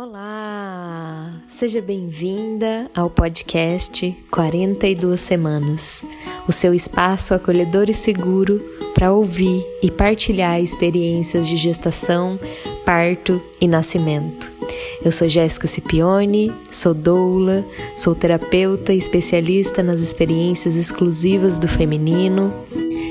Olá! Seja bem-vinda ao podcast 42 Semanas, o seu espaço acolhedor e seguro para ouvir e partilhar experiências de gestação, parto e nascimento. Eu sou Jéssica Cipione, sou doula, sou terapeuta e especialista nas experiências exclusivas do feminino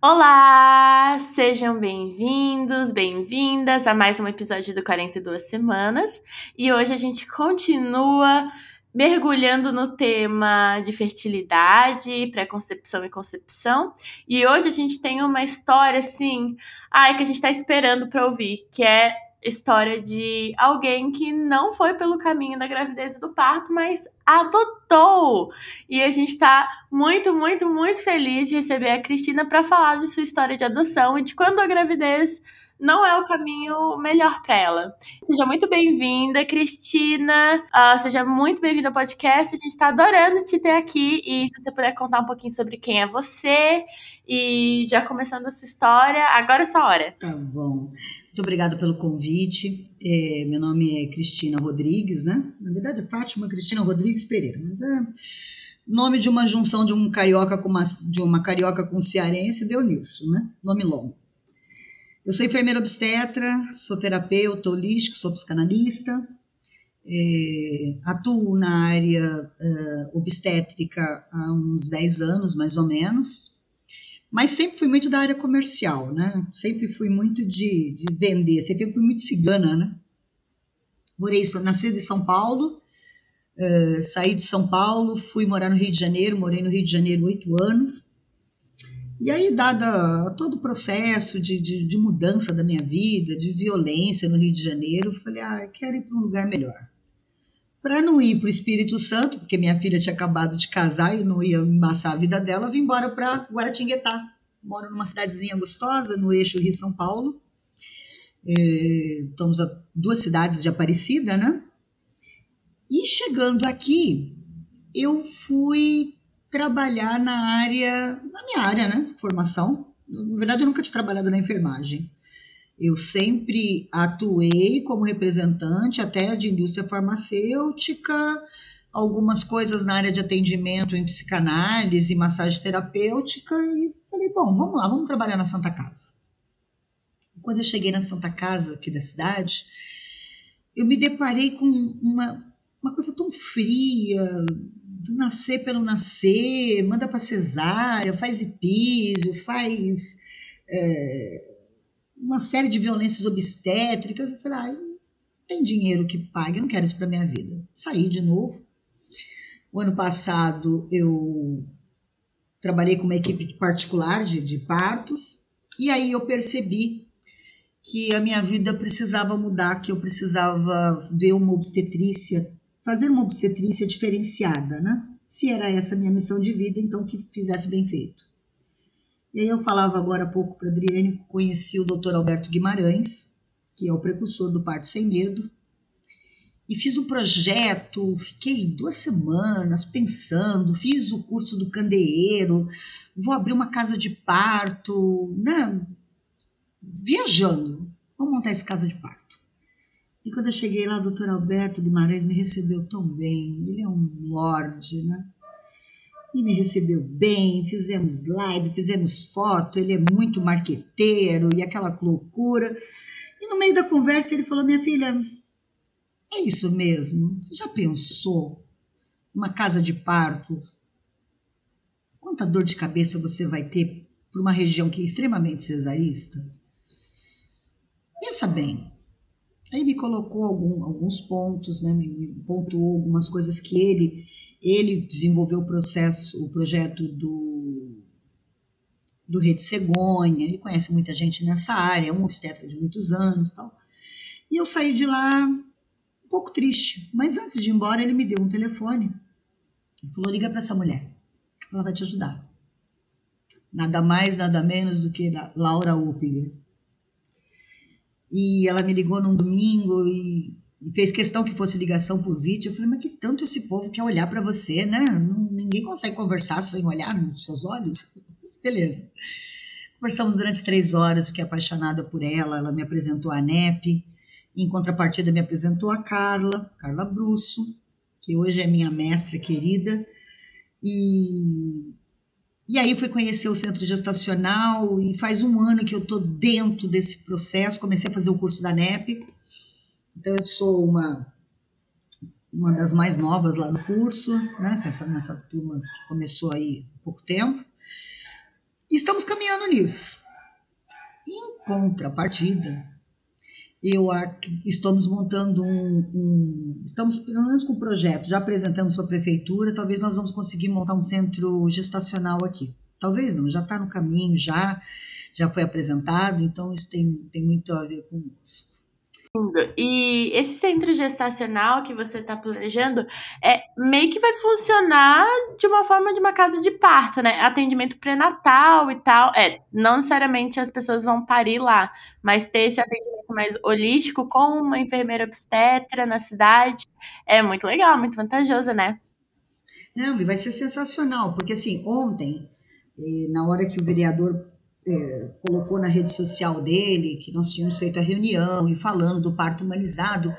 Olá! Sejam bem-vindos, bem-vindas a mais um episódio do 42 Semanas. E hoje a gente continua mergulhando no tema de fertilidade, pré-concepção e concepção. E hoje a gente tem uma história assim, ai, que a gente está esperando para ouvir, que é história de alguém que não foi pelo caminho da gravidez e do parto, mas adotou. E a gente está muito, muito, muito feliz de receber a Cristina para falar de sua história de adoção e de quando a gravidez não é o caminho melhor para ela. Seja muito bem-vinda, Cristina. Uh, seja muito bem-vinda ao podcast. A gente está adorando te ter aqui. E se você puder contar um pouquinho sobre quem é você e já começando essa história, agora é sua hora. Tá bom. Muito obrigada pelo convite. É, meu nome é Cristina Rodrigues, né? Na verdade é Fátima Cristina Rodrigues Pereira, mas é nome de uma junção de um carioca com uma, de uma carioca com cearense deu nisso, né? Nome longo. Eu sou enfermeira obstetra, sou terapeuta holística, sou psicanalista, é, atuo na área é, obstétrica há uns 10 anos, mais ou menos, mas sempre fui muito da área comercial, né? Sempre fui muito de, de vender, sempre fui muito cigana, né? Morei, nasci em São Paulo, uh, saí de São Paulo, fui morar no Rio de Janeiro, morei no Rio de Janeiro oito anos, e aí, dada todo o processo de, de, de, mudança da minha vida, de violência no Rio de Janeiro, falei, ah, eu quero ir para um lugar melhor. Para não ir para o Espírito Santo, porque minha filha tinha acabado de casar e não ia embaçar a vida dela, vim embora para Guaratinguetá. Moro numa cidadezinha gostosa, no eixo Rio-São Paulo. É, estamos a duas cidades de Aparecida, né? E chegando aqui, eu fui trabalhar na área, na minha área, né? Formação. Na verdade, eu nunca tinha trabalhado na enfermagem. Eu sempre atuei como representante até de indústria farmacêutica, algumas coisas na área de atendimento em psicanálise, massagem terapêutica e falei, bom, vamos lá, vamos trabalhar na Santa Casa. Quando eu cheguei na Santa Casa aqui da cidade, eu me deparei com uma, uma coisa tão fria, do nascer pelo nascer, manda para cesárea, faz epísio, faz é, uma série de violências obstétricas. Eu falei, ah, tem dinheiro que pague, eu não quero isso para minha vida. Saí de novo. O ano passado eu trabalhei com uma equipe particular de, de partos, e aí eu percebi que a minha vida precisava mudar, que eu precisava ver uma obstetrícia fazer uma obstetrícia diferenciada, né? Se era essa minha missão de vida, então que fizesse bem feito. E aí eu falava agora há pouco para Adriane, conheci o Dr. Alberto Guimarães, que é o precursor do parto sem medo, e fiz um projeto, fiquei duas semanas pensando, fiz o curso do candeeiro, vou abrir uma casa de parto, né? Viajando, vamos montar essa casa de parto. E quando eu cheguei lá, o doutor Alberto Guimarães me recebeu tão bem. Ele é um lorde, né? E me recebeu bem, fizemos live, fizemos foto, ele é muito marqueteiro e aquela loucura. E no meio da conversa ele falou: Minha filha, é isso mesmo? Você já pensou uma casa de parto? Quanta dor de cabeça você vai ter por uma região que é extremamente cesarista? Pensa bem, Aí me colocou algum, alguns pontos, né, me pontuou algumas coisas que ele ele desenvolveu o processo, o projeto do do Rede Cegonha, ele conhece muita gente nessa área, é um obstetra de muitos anos, tal. E eu saí de lá um pouco triste, mas antes de ir embora ele me deu um telefone e falou: liga para essa mulher, ela vai te ajudar. nada mais, nada menos do que Laura Uppiger. E ela me ligou num domingo e, e fez questão que fosse ligação por vídeo. Eu falei, mas que tanto esse povo quer olhar para você, né? Não, ninguém consegue conversar sem olhar nos seus olhos. Beleza. Conversamos durante três horas, fiquei apaixonada por ela. Ela me apresentou a NEP. Em contrapartida, me apresentou a Carla, Carla Brusso, que hoje é minha mestra querida. E e aí fui conhecer o centro gestacional e faz um ano que eu estou dentro desse processo. Comecei a fazer o curso da NEP. Então eu sou uma uma das mais novas lá no curso, né? Nessa, nessa turma que começou aí há pouco tempo. E estamos caminhando nisso. Em contrapartida, eu estamos montando um, um, estamos pelo menos com o projeto, já apresentamos para a prefeitura, talvez nós vamos conseguir montar um centro gestacional aqui. Talvez não, já está no caminho, já já foi apresentado, então isso tem, tem muito a ver com isso. E esse centro gestacional que você está planejando é meio que vai funcionar de uma forma de uma casa de parto, né? Atendimento pré-natal e tal. É, não necessariamente as pessoas vão parir lá, mas ter esse atendimento mais holístico com uma enfermeira obstetra na cidade é muito legal, muito vantajoso, né? Não, e vai ser sensacional, porque assim, ontem, eh, na hora que o vereador é, colocou na rede social dele que nós tínhamos feito a reunião e falando do parto humanizado,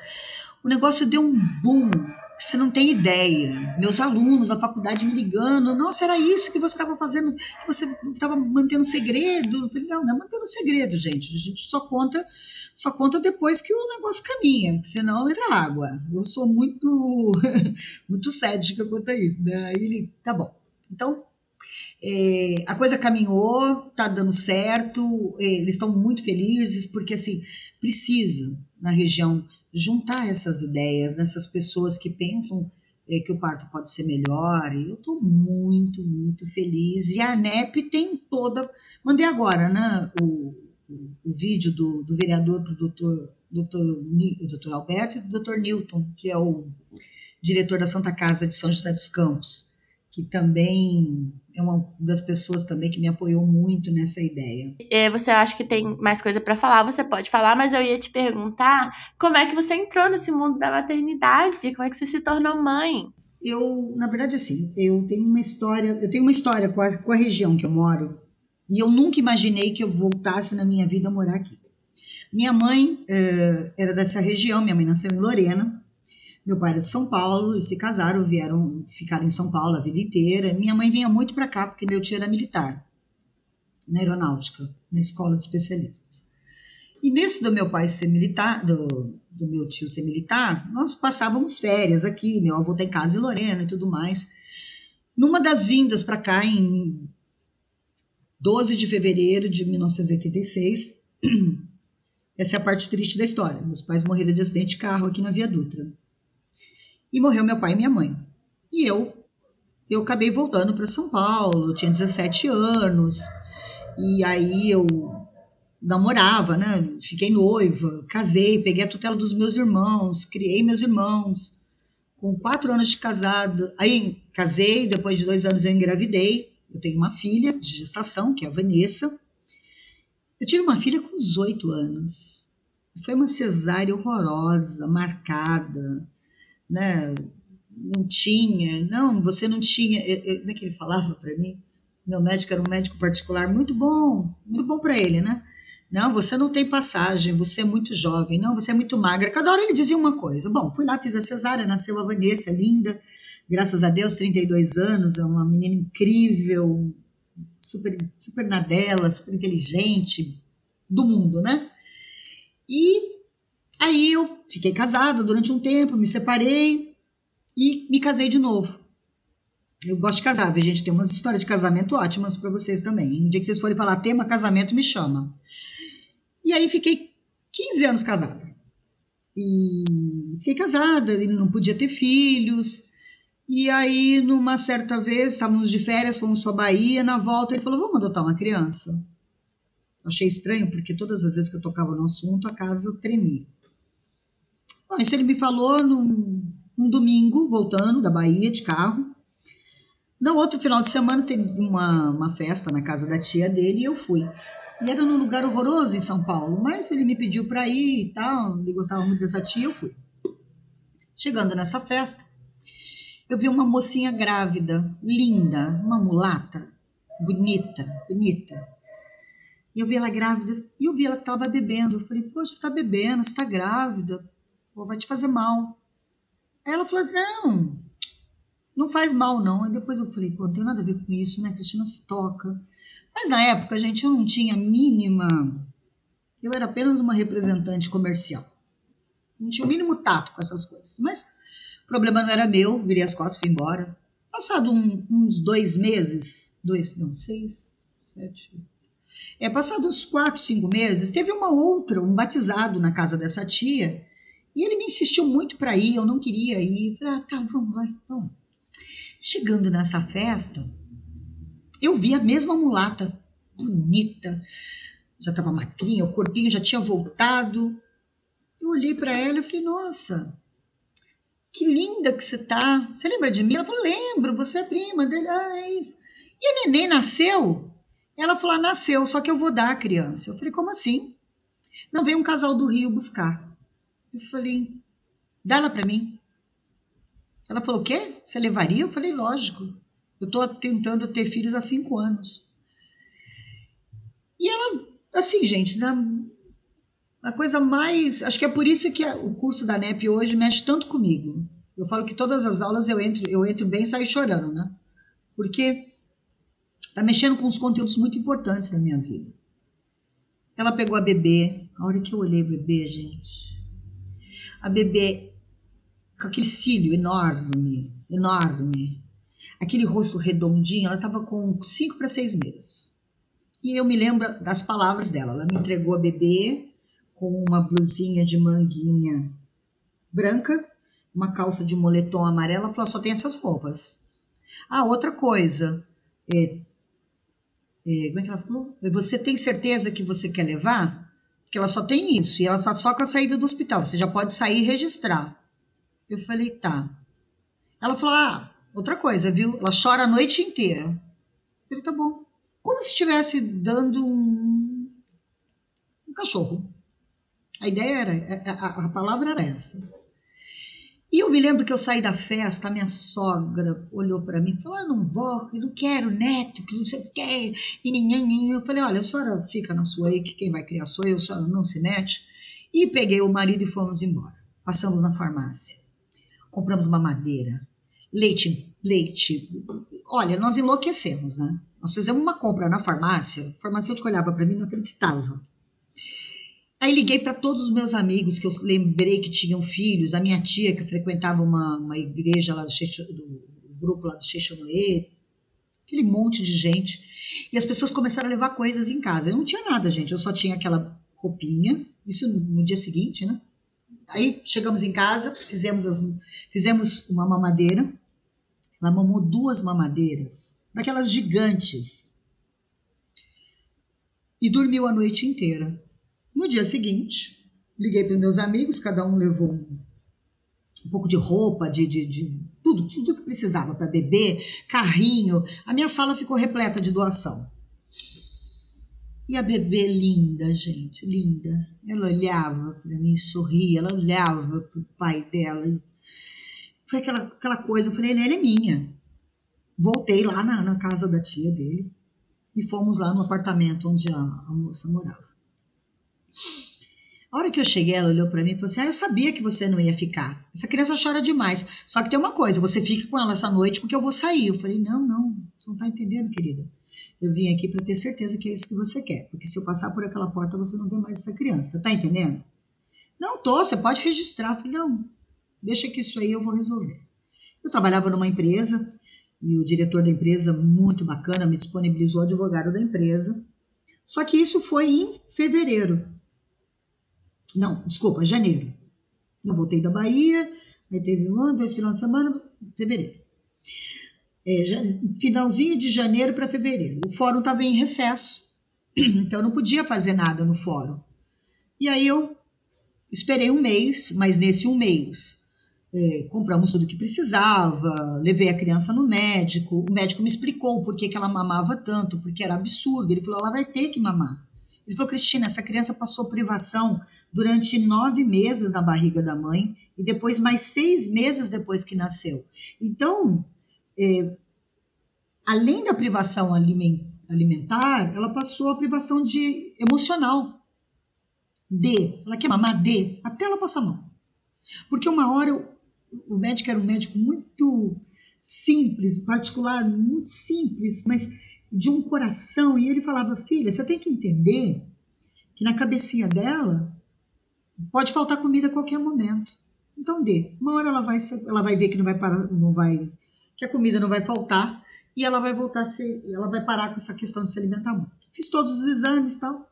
o negócio deu um boom você não tem ideia. Meus alunos da faculdade me ligando, nossa, era isso que você estava fazendo, que você estava mantendo segredo. Eu falei, não, não é mantendo segredo, gente. A gente só conta, só conta depois que o negócio caminha, senão entra água. Eu sou muito, muito cética quanto a isso. Né? Ele, tá bom. Então, é, a coisa caminhou, tá dando certo, é, eles estão muito felizes, porque assim, precisa na região juntar essas ideias dessas pessoas que pensam é, que o parto pode ser melhor. E eu estou muito, muito feliz. E a ANEP tem toda. Mandei agora né, o, o, o vídeo do, do vereador para o doutor, doutor, doutor Alberto e do doutor Newton, que é o diretor da Santa Casa de São José dos Campos que também é uma das pessoas também que me apoiou muito nessa ideia. É, você acha que tem mais coisa para falar? Você pode falar, mas eu ia te perguntar como é que você entrou nesse mundo da maternidade? Como é que você se tornou mãe? Eu, na verdade, assim, eu tenho uma história, eu tenho uma história com a, com a região que eu moro e eu nunca imaginei que eu voltasse na minha vida a morar aqui. Minha mãe uh, era dessa região, minha mãe nasceu em Lorena, meu pai era de São Paulo e se casaram, vieram, ficaram em São Paulo a vida inteira. Minha mãe vinha muito para cá porque meu tio era militar, na aeronáutica, na escola de especialistas. E nesse do meu pai ser militar, do, do meu tio ser militar, nós passávamos férias aqui, meu avô tem casa em Lorena e tudo mais. Numa das vindas para cá, em 12 de fevereiro de 1986, essa é a parte triste da história. Meus pais morreram de acidente de carro aqui na Via Dutra e morreu meu pai e minha mãe. E eu eu acabei voltando para São Paulo, eu tinha 17 anos, e aí eu namorava, né? Fiquei noiva, casei, peguei a tutela dos meus irmãos, criei meus irmãos. Com quatro anos de casada, aí casei, depois de dois anos eu engravidei. Eu tenho uma filha de gestação, que é a Vanessa. Eu tive uma filha com 18 anos. Foi uma cesárea horrorosa, marcada né? Não tinha, não, você não tinha. Eu, eu, como é que ele falava para mim? Meu médico era um médico particular muito bom, muito bom para ele, né? Não, você não tem passagem, você é muito jovem, não, você é muito magra. Cada hora ele dizia uma coisa. Bom, fui lá, fiz a cesárea, nasceu a Vanessa, linda, graças a Deus, 32 anos, é uma menina incrível, super, super na dela, super inteligente, do mundo, né? E Aí eu fiquei casada durante um tempo, me separei e me casei de novo. Eu gosto de casar, a gente tem umas histórias de casamento ótimas para vocês também. Um dia que vocês forem falar tema casamento, me chama. E aí fiquei 15 anos casada. E fiquei casada, ele não podia ter filhos. E aí, numa certa vez, estávamos de férias, fomos para Bahia, na volta ele falou: "Vamos adotar uma criança". Achei estranho, porque todas as vezes que eu tocava no assunto, a casa tremia. Bom, isso ele me falou num, num domingo, voltando da Bahia de carro. No outro final de semana teve uma, uma festa na casa da tia dele e eu fui. E era num lugar horroroso em São Paulo, mas ele me pediu para ir e tal, ele gostava muito dessa tia, eu fui. Chegando nessa festa, eu vi uma mocinha grávida, linda, uma mulata, bonita, bonita. E eu vi ela grávida e eu vi ela estava bebendo. Eu falei, poxa, você está bebendo, você está grávida, vai te fazer mal. Aí ela falou, não, não faz mal, não. Aí depois eu falei, pô, não tem nada a ver com isso, né? A Cristina se toca. Mas na época, gente, eu não tinha mínima. Eu era apenas uma representante comercial. Não tinha o mínimo tato com essas coisas. Mas o problema não era meu, virei as costas e fui embora. Passado um, uns dois meses, dois, não, seis, sete. É, passado uns quatro, cinco meses, teve uma outra, um batizado na casa dessa tia, e ele me insistiu muito para ir, eu não queria ir. Eu falei, ah, tá, vamos, vai, vamos. Chegando nessa festa, eu vi a mesma mulata, bonita, já estava magrinha, o corpinho já tinha voltado. Eu olhei para ela e falei: Nossa, que linda que você tá. Você lembra de mim? Ela falou: Lembro, você é prima dele. Ah, é isso. E a neném nasceu? Ela falou: ah, Nasceu, só que eu vou dar a criança. Eu falei: Como assim? Não, veio um casal do Rio buscar. Eu falei: Dá ela para mim. Ela falou: O quê? Você levaria? Eu falei: Lógico. Eu estou tentando ter filhos há cinco anos. E ela, assim, gente, na, a coisa mais. Acho que é por isso que a, o curso da NEP hoje mexe tanto comigo. Eu falo que todas as aulas eu entro, eu entro bem e saio chorando, né? Porque tá mexendo com os conteúdos muito importantes da minha vida. Ela pegou a bebê, a hora que eu olhei o bebê, gente. A bebê com aquele cílio enorme, enorme, aquele rosto redondinho, ela estava com cinco para seis meses. E eu me lembro das palavras dela. Ela me entregou a bebê com uma blusinha de manguinha branca, uma calça de moletom amarela. Ela falou: só tem essas roupas. Ah, outra coisa. É, é, como é que ela falou? Você tem certeza que você quer levar? Porque ela só tem isso. E ela está só com a saída do hospital. Você já pode sair e registrar. Eu falei, tá. Ela falou, ah, outra coisa, viu? Ela chora a noite inteira. Eu falei, tá bom. Como se estivesse dando um, um cachorro. A ideia era, a, a, palavra era essa. E eu me lembro que eu saí da festa, a minha sogra olhou para mim e falou: Eu não vou, não quero neto, que não sei o quê. E eu falei: Olha, a senhora fica na sua aí, que quem vai criar sou eu, a senhora não se mete. E peguei o marido e fomos embora. Passamos na farmácia compramos uma madeira, leite, leite. Olha, nós enlouquecemos, né? Nós fizemos uma compra na farmácia, o farmacêutico olhava para mim e não acreditava. Aí liguei para todos os meus amigos que eu lembrei que tinham filhos, a minha tia que frequentava uma, uma igreja lá do, Xexo, do grupo lá do Xexonoê, aquele monte de gente. E as pessoas começaram a levar coisas em casa. Eu não tinha nada, gente, eu só tinha aquela roupinha, isso no dia seguinte, né? Aí chegamos em casa, fizemos, as, fizemos uma mamadeira. Ela mamou duas mamadeiras, daquelas gigantes. E dormiu a noite inteira. No dia seguinte, liguei para meus amigos, cada um levou um, um pouco de roupa, de, de, de tudo, tudo que precisava para beber, carrinho. A minha sala ficou repleta de doação. E a bebê linda, gente, linda. Ela olhava para mim, sorria, ela olhava para o pai dela. Foi aquela, aquela coisa, eu falei, ela é minha. Voltei lá na, na casa da tia dele e fomos lá no apartamento onde a, a moça morava. A hora que eu cheguei, ela olhou para mim e falou assim: Ah, eu sabia que você não ia ficar. Essa criança chora demais. Só que tem uma coisa: você fica com ela essa noite porque eu vou sair. Eu falei: Não, não, você não tá entendendo, querida. Eu vim aqui para ter certeza que é isso que você quer, porque se eu passar por aquela porta você não vê mais essa criança, tá entendendo? Não tô, você pode registrar. Eu falei, não, deixa que isso aí eu vou resolver. Eu trabalhava numa empresa e o diretor da empresa, muito bacana, me disponibilizou o advogado da empresa. Só que isso foi em fevereiro. Não, desculpa, janeiro. Eu voltei da Bahia, aí teve um, dois finais de semana, fevereiro é, finalzinho de janeiro para fevereiro. O fórum estava em recesso, então eu não podia fazer nada no fórum. E aí eu esperei um mês, mas nesse um mês é, compramos tudo que precisava, levei a criança no médico, o médico me explicou por que, que ela mamava tanto, porque era absurdo. Ele falou: ela vai ter que mamar. Ele falou: Cristina, essa criança passou privação durante nove meses na barriga da mãe e depois mais seis meses depois que nasceu. Então, é, além da privação alimentar, ela passou a privação de emocional. D. Ela quer mamar D, até ela passar mal. Porque uma hora o médico era um médico muito simples, particular, muito simples, mas de um coração. E ele falava: Filha, você tem que entender que na cabecinha dela pode faltar comida a qualquer momento. Então dê. Uma hora ela vai, ela vai ver que não vai parar, não vai, que a comida não vai faltar e ela vai voltar a ser, ela vai parar com essa questão de se alimentar muito. Fiz todos os exames e tal.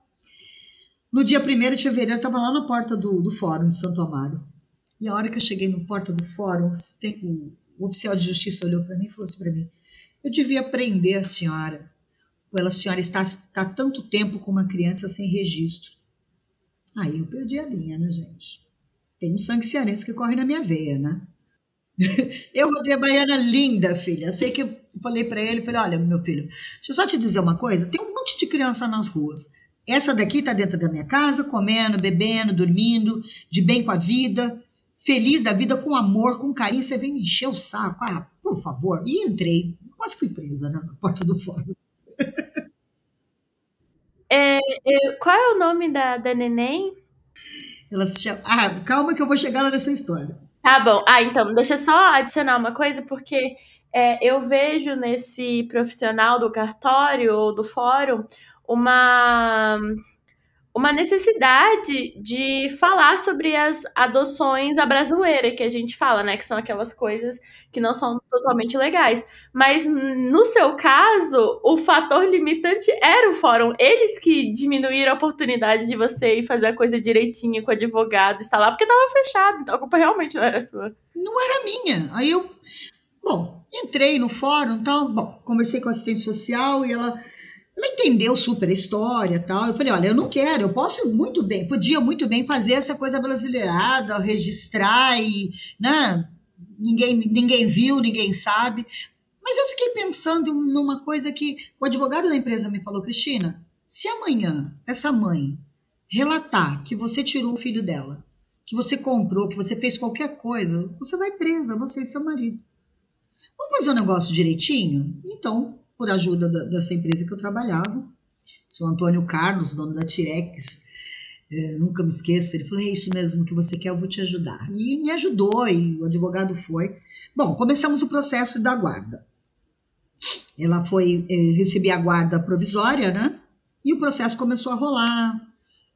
No dia 1 de fevereiro, eu estava lá na porta do, do fórum de Santo Amaro. E a hora que eu cheguei no porta do fórum, o, o oficial de justiça olhou para mim e falou assim para mim: Eu devia prender a senhora, pela senhora está tanto tempo com uma criança sem registro. Aí eu perdi a linha, né, gente? Tem um sangue cearense que corre na minha veia, né? eu rodei a baiana linda, filha. Sei que eu falei para ele, falei, olha, meu filho, deixa eu só te dizer uma coisa, tem um monte de criança nas ruas. Essa daqui tá dentro da minha casa, comendo, bebendo, dormindo, de bem com a vida feliz da vida, com amor, com carinho, você vem me encher o saco. Ah, por favor. E entrei. Quase fui presa né, na porta do fórum. É, é, qual é o nome da, da neném? Ela se chama. Ah, calma que eu vou chegar lá nessa história. Tá bom. Ah, então, deixa eu só adicionar uma coisa, porque é, eu vejo nesse profissional do cartório ou do fórum uma uma necessidade de falar sobre as adoções à brasileira, que a gente fala, né? Que são aquelas coisas que não são totalmente legais. Mas no seu caso, o fator limitante era o fórum. Eles que diminuíram a oportunidade de você ir fazer a coisa direitinho com o advogado, estar lá, porque estava fechado. Então a culpa realmente não era sua. Não era minha. Aí eu, bom, entrei no fórum, tal, bom, conversei com a assistente social e ela ela entendeu super a história tal. Eu falei, olha, eu não quero, eu posso muito bem, podia muito bem fazer essa coisa brasileirada, registrar e, né, ninguém, ninguém viu, ninguém sabe. Mas eu fiquei pensando numa coisa que o advogado da empresa me falou, Cristina, se amanhã essa mãe relatar que você tirou o filho dela, que você comprou, que você fez qualquer coisa, você vai presa, você e seu marido. Vamos fazer o um negócio direitinho? Então, por ajuda da, dessa empresa que eu trabalhava. O seu Antônio Carlos, dono da Tirex, é, nunca me esqueço, ele falou: é isso mesmo que você quer, eu vou te ajudar. E me ajudou, e o advogado foi. Bom, começamos o processo da guarda. Ela foi eh, receber a guarda provisória, né? E o processo começou a rolar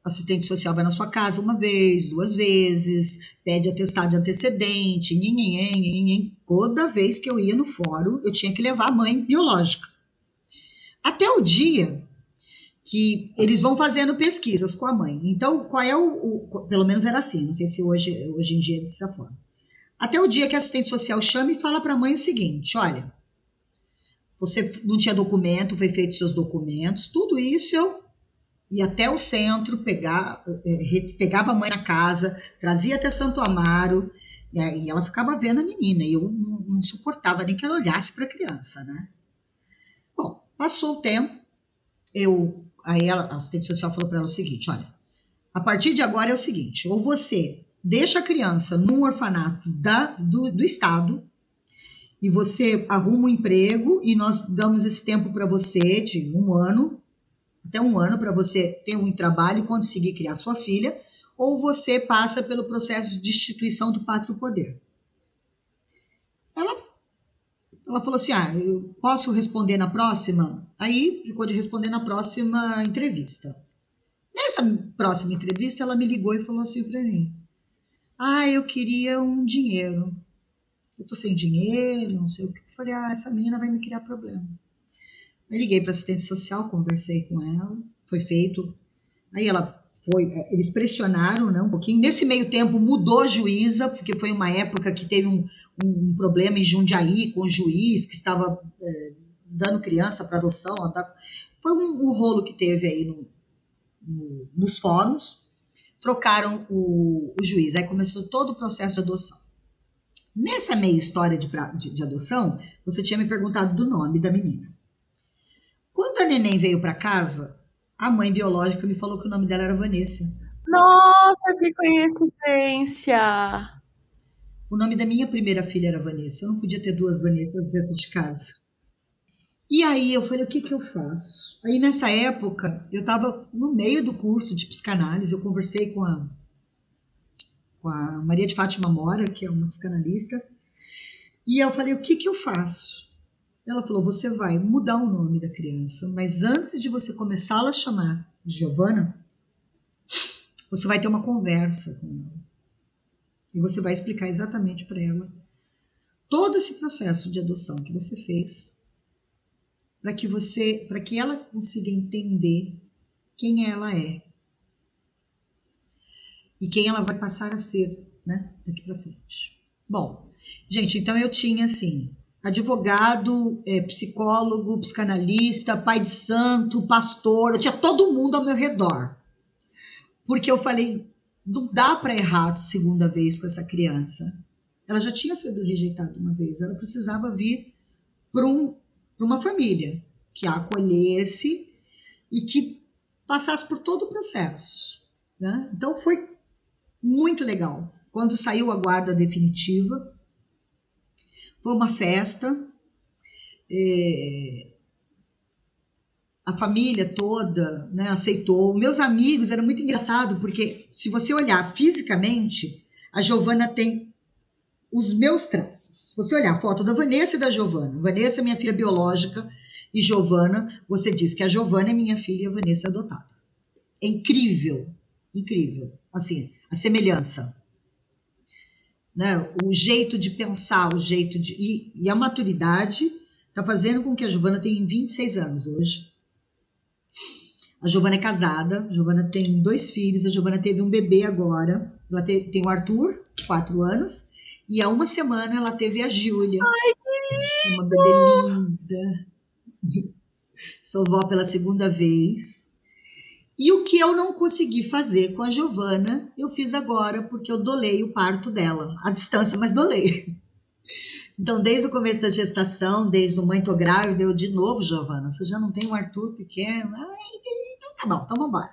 assistente social vai na sua casa uma vez, duas vezes, pede atestado de antecedente, nhenhenhen, nhenhenhen. Toda vez que eu ia no fórum, eu tinha que levar a mãe biológica. Até o dia que eles vão fazendo pesquisas com a mãe. Então, qual é o, o pelo menos era assim, não sei se hoje, hoje em dia é dessa forma. Até o dia que a assistente social chama e fala para a mãe o seguinte: olha, você não tinha documento, foi feito seus documentos, tudo isso eu ia até o centro, pegar, é, pegava a mãe na casa, trazia até Santo Amaro, e ela ficava vendo a menina, e eu não, não suportava nem que ela olhasse para a criança, né? Passou o tempo, eu, aí ela, a assistente social falou para ela o seguinte, olha, a partir de agora é o seguinte, ou você deixa a criança num orfanato da, do, do Estado, e você arruma um emprego, e nós damos esse tempo para você, de um ano, até um ano para você ter um trabalho e conseguir criar sua filha, ou você passa pelo processo de destituição do pátrio poder. Ela, ela falou assim: Ah, eu posso responder na próxima? Aí ficou de responder na próxima entrevista. Nessa próxima entrevista, ela me ligou e falou assim para mim: Ah, eu queria um dinheiro. Eu tô sem dinheiro, não sei o que. Eu falei: Ah, essa menina vai me criar problema. Eu liguei para assistente social, conversei com ela, foi feito. Aí ela foi, é, eles pressionaram né, um pouquinho. Nesse meio tempo mudou a juíza, porque foi uma época que teve um, um problema em Jundiaí com o juiz que estava é, dando criança para adoção. Tá? Foi um, um, rolo que teve aí no, no, nos fóruns. Trocaram o, o juiz, aí começou todo o processo de adoção. Nessa meia história de, de, de adoção, você tinha me perguntado do nome da menina. Quando a neném veio para casa, a mãe biológica me falou que o nome dela era Vanessa. Nossa, que coincidência! O nome da minha primeira filha era Vanessa. Eu não podia ter duas Vanessas dentro de casa. E aí eu falei, o que, que eu faço? Aí nessa época, eu estava no meio do curso de psicanálise, eu conversei com a, com a Maria de Fátima Mora, que é uma psicanalista, e eu falei, o que, que eu faço? Ela falou, você vai mudar o nome da criança, mas antes de você começá-la a chamar Giovana, você vai ter uma conversa com ela. E você vai explicar exatamente para ela todo esse processo de adoção que você fez, para que você, para que ela consiga entender quem ela é e quem ela vai passar a ser, né, daqui para frente. Bom, gente, então eu tinha assim, advogado, é, psicólogo, psicanalista, pai de santo, pastor, eu tinha todo mundo ao meu redor. Porque eu falei, não dá para errar segunda vez com essa criança. Ela já tinha sido rejeitada uma vez, ela precisava vir para um, uma família que a acolhesse e que passasse por todo o processo. Né? Então foi muito legal. Quando saiu a guarda definitiva, foi uma festa. É, a família toda né, aceitou. Meus amigos, era muito engraçado, porque se você olhar fisicamente, a Giovana tem os meus traços. Se você olhar a foto da Vanessa e da Giovana, Vanessa é minha filha biológica e Giovana, você diz que a Giovana é minha filha e a Vanessa é adotada. É incrível, incrível. Assim, a semelhança. Né? O jeito de pensar, o jeito de. E, e a maturidade está fazendo com que a Giovana tenha 26 anos hoje a Giovana é casada, a Giovana tem dois filhos, a Giovana teve um bebê agora. Ela te, tem o Arthur, quatro anos, e há uma semana ela teve a Júlia. Ai, que lindo! Uma bebê linda. Sou vó pela segunda vez. E o que eu não consegui fazer com a Giovana, eu fiz agora, porque eu dolei o parto dela, à distância, mas dolei. Então, desde o começo da gestação, desde o mãe tô grávida, eu de novo, Giovana, você já não tem um Arthur pequeno? Ai, então tá bom, então vamos embora.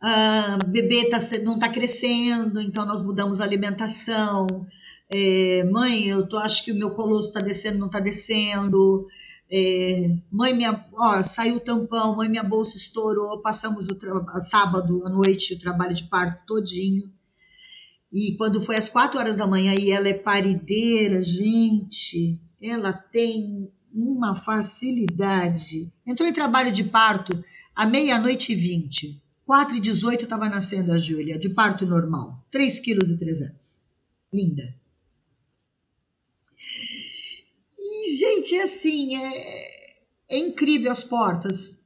Ah, bebê tá, não está crescendo, então nós mudamos a alimentação. É, mãe, eu tô, acho que o meu colosso está descendo, não está descendo. É, mãe, minha, ó, saiu o tampão, mãe, minha bolsa estourou. Passamos o sábado à noite o trabalho de parto todinho. E quando foi às quatro horas da manhã e ela é parideira, gente, ela tem uma facilidade. Entrou em trabalho de parto à meia-noite e vinte. 4 e 18 estava nascendo a Júlia, de parto normal. 3 quilos e 300. Linda. E, gente, é assim, é, é incrível as portas.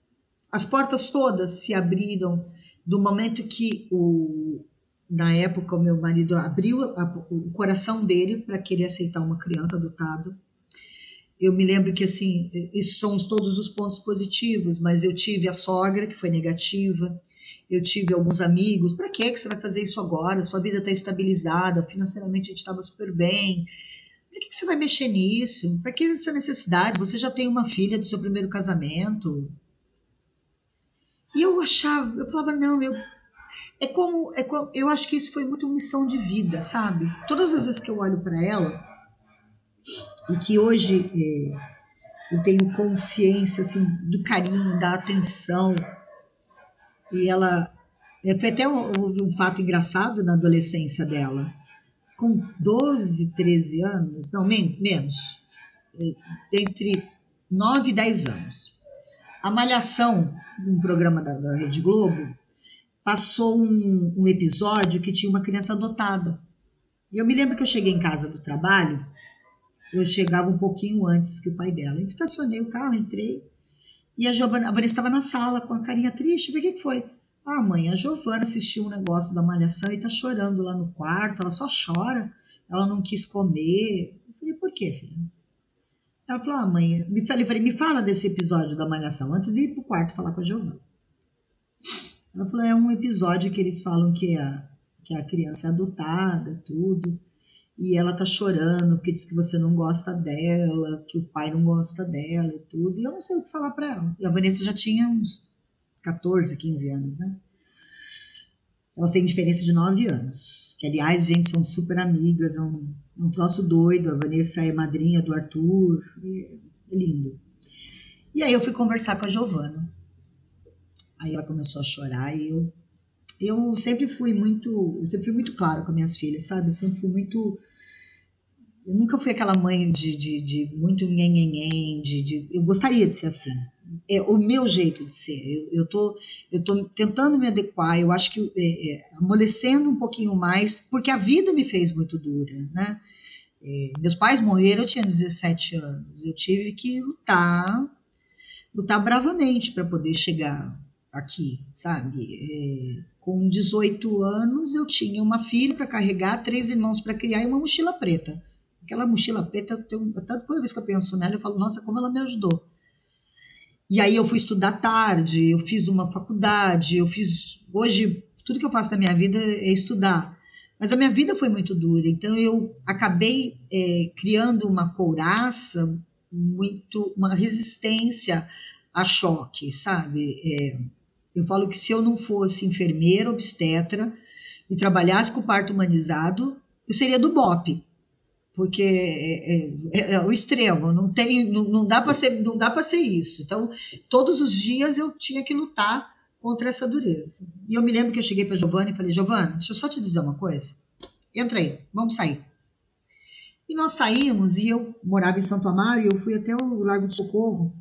As portas todas se abriram do momento que o, na época o meu marido abriu o coração dele para querer aceitar uma criança adotada eu me lembro que, assim, isso são todos os pontos positivos, mas eu tive a sogra, que foi negativa, eu tive alguns amigos, para que você vai fazer isso agora? Sua vida está estabilizada, financeiramente a gente estava super bem, para que você vai mexer nisso? Para que essa necessidade? Você já tem uma filha do seu primeiro casamento? E eu achava, eu falava, não, eu é como, é como, eu acho que isso foi muito missão de vida, sabe? Todas as vezes que eu olho para ela, e que hoje é, eu tenho consciência assim do carinho, da atenção e ela é, foi até um, um fato engraçado na adolescência dela com 12, 13 anos, não, men menos, é, entre 9 e 10 anos. A Malhação, um programa da, da Rede Globo, passou um, um, episódio que tinha uma criança adotada. E eu me lembro que eu cheguei em casa do trabalho eu chegava um pouquinho antes que o pai dela. Eu estacionei o carro, entrei. E a Giovana, a Vanessa estava na sala com a carinha triste. o que, foi? Ah, mãe, a Giovana assistiu um negócio da malhação e tá chorando lá no quarto. Ela só chora. Ela não quis comer. Eu falei, por quê, filha? Ela falou, ah, mãe, me falei, falei, me fala desse episódio da malhação, antes de ir pro quarto falar com a Giovana. Ela falou, é um episódio que eles falam que a, que a criança é adotada, tudo. E ela tá chorando porque diz que você não gosta dela, que o pai não gosta dela e tudo. E eu não sei o que falar para ela. E a Vanessa já tinha uns 14, 15 anos, né? Elas têm diferença de 9 anos. Que, aliás, gente, são super amigas, é um, um troço doido. A Vanessa é madrinha do Arthur, é lindo. E aí eu fui conversar com a Giovana. Aí ela começou a chorar e eu eu sempre fui muito, eu sempre fui muito clara com minhas filhas, sabe? Eu sempre fui muito eu nunca fui aquela mãe de, de, de muito nhenhenhen, de, de, eu gostaria de ser assim. É o meu jeito de ser. Eu, eu, tô, eu tô tentando me adequar, eu acho que é, é, amolecendo um pouquinho mais, porque a vida me fez muito dura, né? É, meus pais morreram, eu tinha 17 anos. Eu tive que lutar, lutar bravamente para poder chegar aqui, sabe? É, com 18 anos, eu tinha uma filha para carregar, três irmãos para criar e uma mochila preta. Aquela mochila preta, eu, até toda vez que eu penso nela, eu falo, nossa, como ela me ajudou. E aí eu fui estudar tarde, eu fiz uma faculdade, eu fiz. Hoje, tudo que eu faço na minha vida é estudar. Mas a minha vida foi muito dura, então eu acabei é, criando uma couraça, muito, uma resistência a choque, sabe? É, eu falo que se eu não fosse enfermeira, obstetra e trabalhasse com parto humanizado, eu seria do BOP porque é, é, é, é, o extremo, não tem, não, não dá para ser, não dá para ser isso. Então, todos os dias eu tinha que lutar contra essa dureza. E eu me lembro que eu cheguei para Giovana e falei: "Giovana, deixa eu só te dizer uma coisa. Entra aí, vamos sair". E nós saímos e eu morava em Santo Amaro e eu fui até o Lago de Socorro.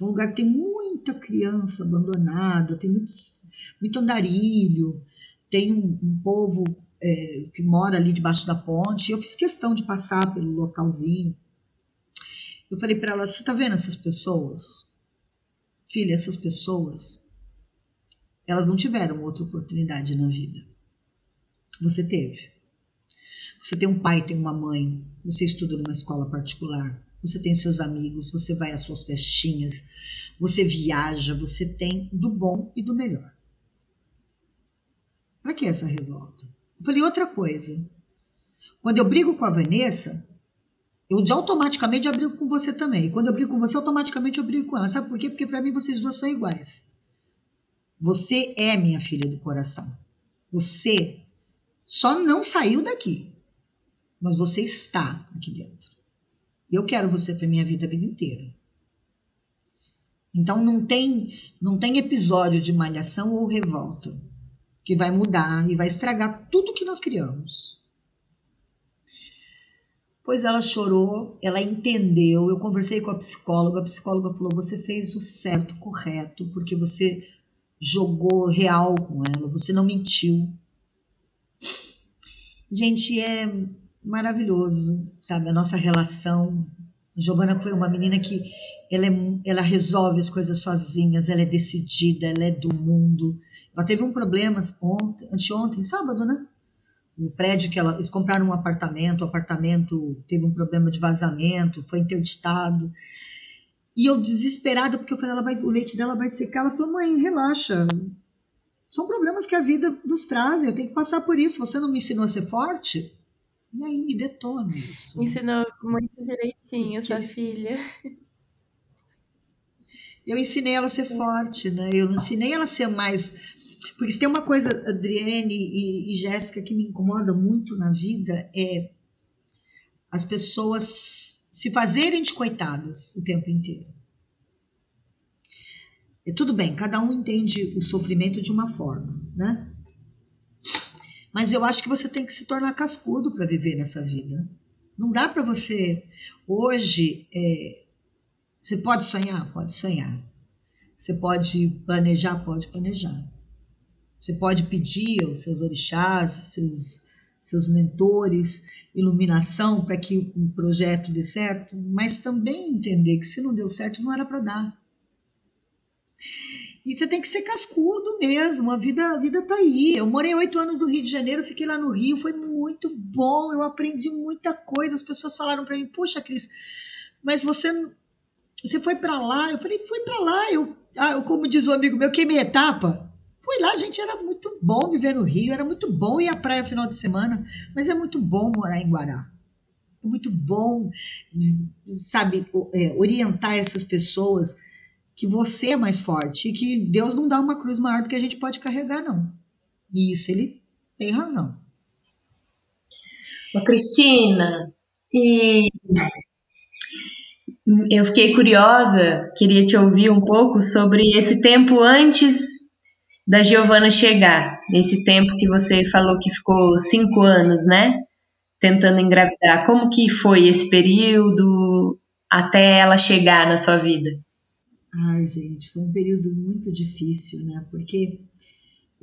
É um lugar que tem muita criança abandonada, tem muitos, muito andarilho, tem um, um povo é, que mora ali debaixo da ponte. Eu fiz questão de passar pelo localzinho. Eu falei para ela: Você tá vendo essas pessoas? Filha, essas pessoas, elas não tiveram outra oportunidade na vida. Você teve. Você tem um pai, tem uma mãe, você estuda numa escola particular, você tem seus amigos, você vai às suas festinhas, você viaja, você tem do bom e do melhor. Para que essa revolta? Eu falei outra coisa. Quando eu brigo com a Vanessa, eu automaticamente brigo com você também. quando eu brigo com você, automaticamente eu brigo com ela. Sabe por quê? Porque para mim vocês duas são iguais. Você é minha filha do coração. Você só não saiu daqui, mas você está aqui dentro. Eu quero você para minha vida a vida inteira. Então não tem não tem episódio de malhação ou revolta que vai mudar e vai estragar tudo que nós criamos. Pois ela chorou, ela entendeu. Eu conversei com a psicóloga, a psicóloga falou: você fez o certo, correto, porque você jogou real com ela, você não mentiu. Gente, é maravilhoso, sabe? A nossa relação. Giovana foi uma menina que ela, é, ela resolve as coisas sozinhas, ela é decidida, ela é do mundo. Ela teve um problema ontem, anteontem, sábado, né? O prédio que ela, eles compraram um apartamento, o apartamento teve um problema de vazamento, foi interditado. E eu desesperada, porque eu falei, ela vai, o leite dela vai secar. Ela falou, mãe, relaxa. São problemas que a vida nos traz, eu tenho que passar por isso. Você não me ensinou a ser forte? E aí me detona isso. Ensinou muito direitinho, sua filha. Eu ensinei ela a ser forte, né? Eu não ensinei ela a ser mais. Porque se tem uma coisa, Adriane e, e Jéssica, que me incomoda muito na vida, é as pessoas se fazerem de coitadas o tempo inteiro. É tudo bem, cada um entende o sofrimento de uma forma, né? Mas eu acho que você tem que se tornar cascudo para viver nessa vida. Não dá para você. Hoje, é, você pode sonhar? Pode sonhar. Você pode planejar? Pode planejar. Você pode pedir aos seus orixás, seus, seus mentores, iluminação para que o projeto dê certo, mas também entender que se não deu certo, não era para dar. E você tem que ser cascudo mesmo, a vida, a vida tá aí. Eu morei oito anos no Rio de Janeiro, fiquei lá no Rio, foi muito bom, eu aprendi muita coisa. As pessoas falaram para mim, puxa, Cris, mas você você foi para lá? Eu falei, fui para lá. Eu, ah, eu, como diz um amigo meu, queimei etapa. fui lá, gente, era muito bom viver no Rio, era muito bom ir à praia no final de semana, mas é muito bom morar em Guará. É muito bom, sabe, é, orientar essas pessoas que você é mais forte e que Deus não dá uma cruz maior do que a gente pode carregar, não. E isso ele tem razão. Ô, Cristina, e eu fiquei curiosa, queria te ouvir um pouco sobre esse tempo antes da Giovana chegar, nesse tempo que você falou que ficou cinco anos, né? Tentando engravidar. Como que foi esse período até ela chegar na sua vida? Ai, gente, foi um período muito difícil, né? Porque,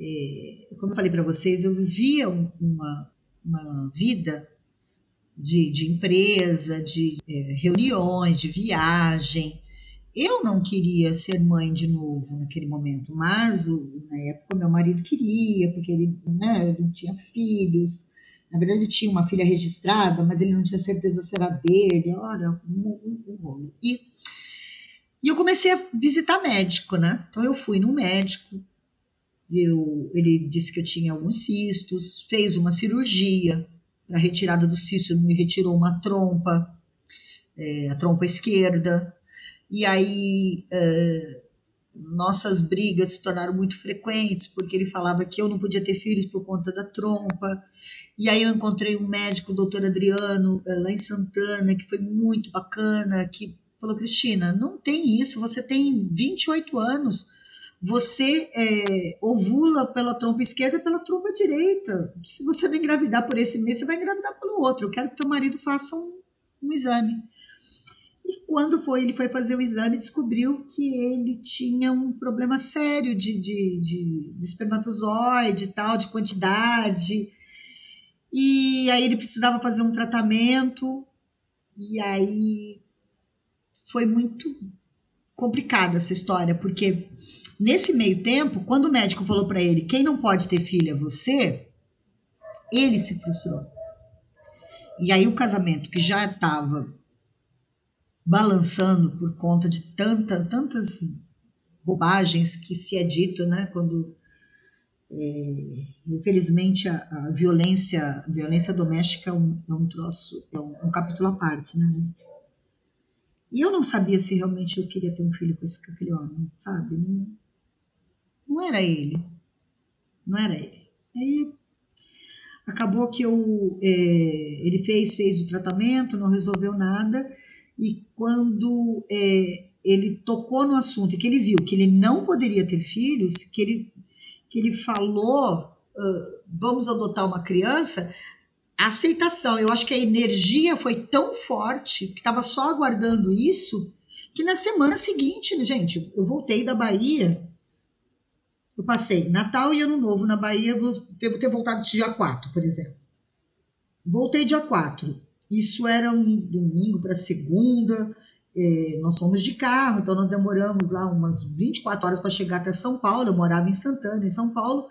é, como eu falei para vocês, eu vivia uma, uma vida de, de empresa, de é, reuniões, de viagem. Eu não queria ser mãe de novo naquele momento, mas o, na época meu marido queria, porque ele, né, não tinha filhos. Na verdade, ele tinha uma filha registrada, mas ele não tinha certeza se era dele. Olha, um, um, um E, e eu comecei a visitar médico, né? Então eu fui no médico, eu, ele disse que eu tinha alguns cistos, fez uma cirurgia para retirada do cisto, me retirou uma trompa, é, a trompa esquerda, e aí uh, nossas brigas se tornaram muito frequentes, porque ele falava que eu não podia ter filhos por conta da trompa. E aí eu encontrei um médico, o doutor Adriano, uh, lá em Santana, que foi muito bacana, que falou, Cristina, não tem isso, você tem 28 anos, você é, ovula pela trompa esquerda pela trompa direita. Se você não engravidar por esse mês, você vai engravidar pelo outro. Eu quero que teu marido faça um, um exame. E quando foi, ele foi fazer o exame, descobriu que ele tinha um problema sério de, de, de, de espermatozoide e tal, de quantidade. E aí ele precisava fazer um tratamento. E aí foi muito complicada essa história, porque nesse meio tempo, quando o médico falou para ele: quem não pode ter filha é você, ele se frustrou. E aí o casamento, que já estava balançando por conta de tanta, tantas bobagens que se é dito, né? Quando é, infelizmente a, a, violência, a violência doméstica é um, é um troço, é um, um, capítulo à parte, né, gente? E eu não sabia se realmente eu queria ter um filho com, esse, com aquele homem, sabe? Não, não era ele, não era ele. Aí acabou que eu, é, ele fez, fez o tratamento, não resolveu nada e quando é, ele tocou no assunto e que ele viu que ele não poderia ter filhos, que ele, que ele falou, uh, vamos adotar uma criança, a aceitação, eu acho que a energia foi tão forte, que estava só aguardando isso, que na semana seguinte, gente, eu voltei da Bahia, eu passei Natal e Ano Novo na Bahia, devo ter voltado dia 4, por exemplo. Voltei dia 4. Isso era um domingo para segunda. É, nós fomos de carro, então nós demoramos lá umas 24 horas para chegar até São Paulo. Eu morava em Santana, em São Paulo.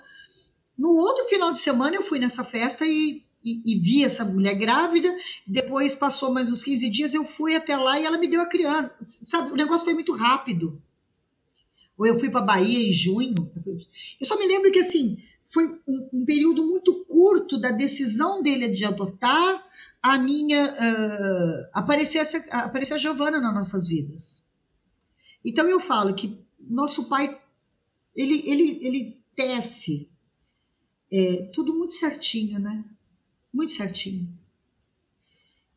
No outro final de semana, eu fui nessa festa e, e, e, vi essa mulher grávida. Depois passou mais uns 15 dias, eu fui até lá e ela me deu a criança. Sabe, o negócio foi muito rápido. Ou eu fui para Bahia em junho. Eu só me lembro que assim foi um, um período muito curto da decisão dele de adotar a minha uh, aparecer, essa, aparecer a Giovana nas nossas vidas. Então eu falo que nosso pai ele, ele, ele tece é, tudo muito certinho, né? Muito certinho.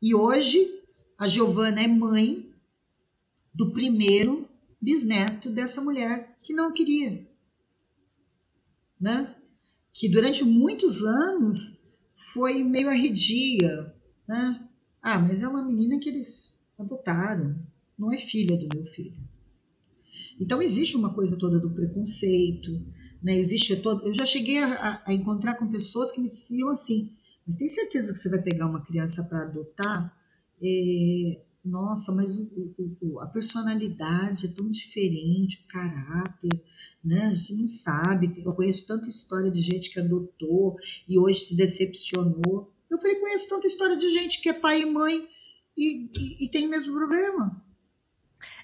E hoje a Giovana é mãe do primeiro bisneto dessa mulher que não queria, né? Que durante muitos anos foi meio arredia, né? Ah, mas é uma menina que eles adotaram, não é filha do meu filho. Então existe uma coisa toda do preconceito, né? Existe todo. Eu já cheguei a, a encontrar com pessoas que me diziam assim: mas tem certeza que você vai pegar uma criança para adotar? É, nossa, mas o, o, a personalidade é tão diferente, o caráter, né? A gente não sabe. Eu conheço tanta história de gente que adotou e hoje se decepcionou. Eu falei, conheço tanta história de gente que é pai e mãe e, e, e tem o mesmo problema.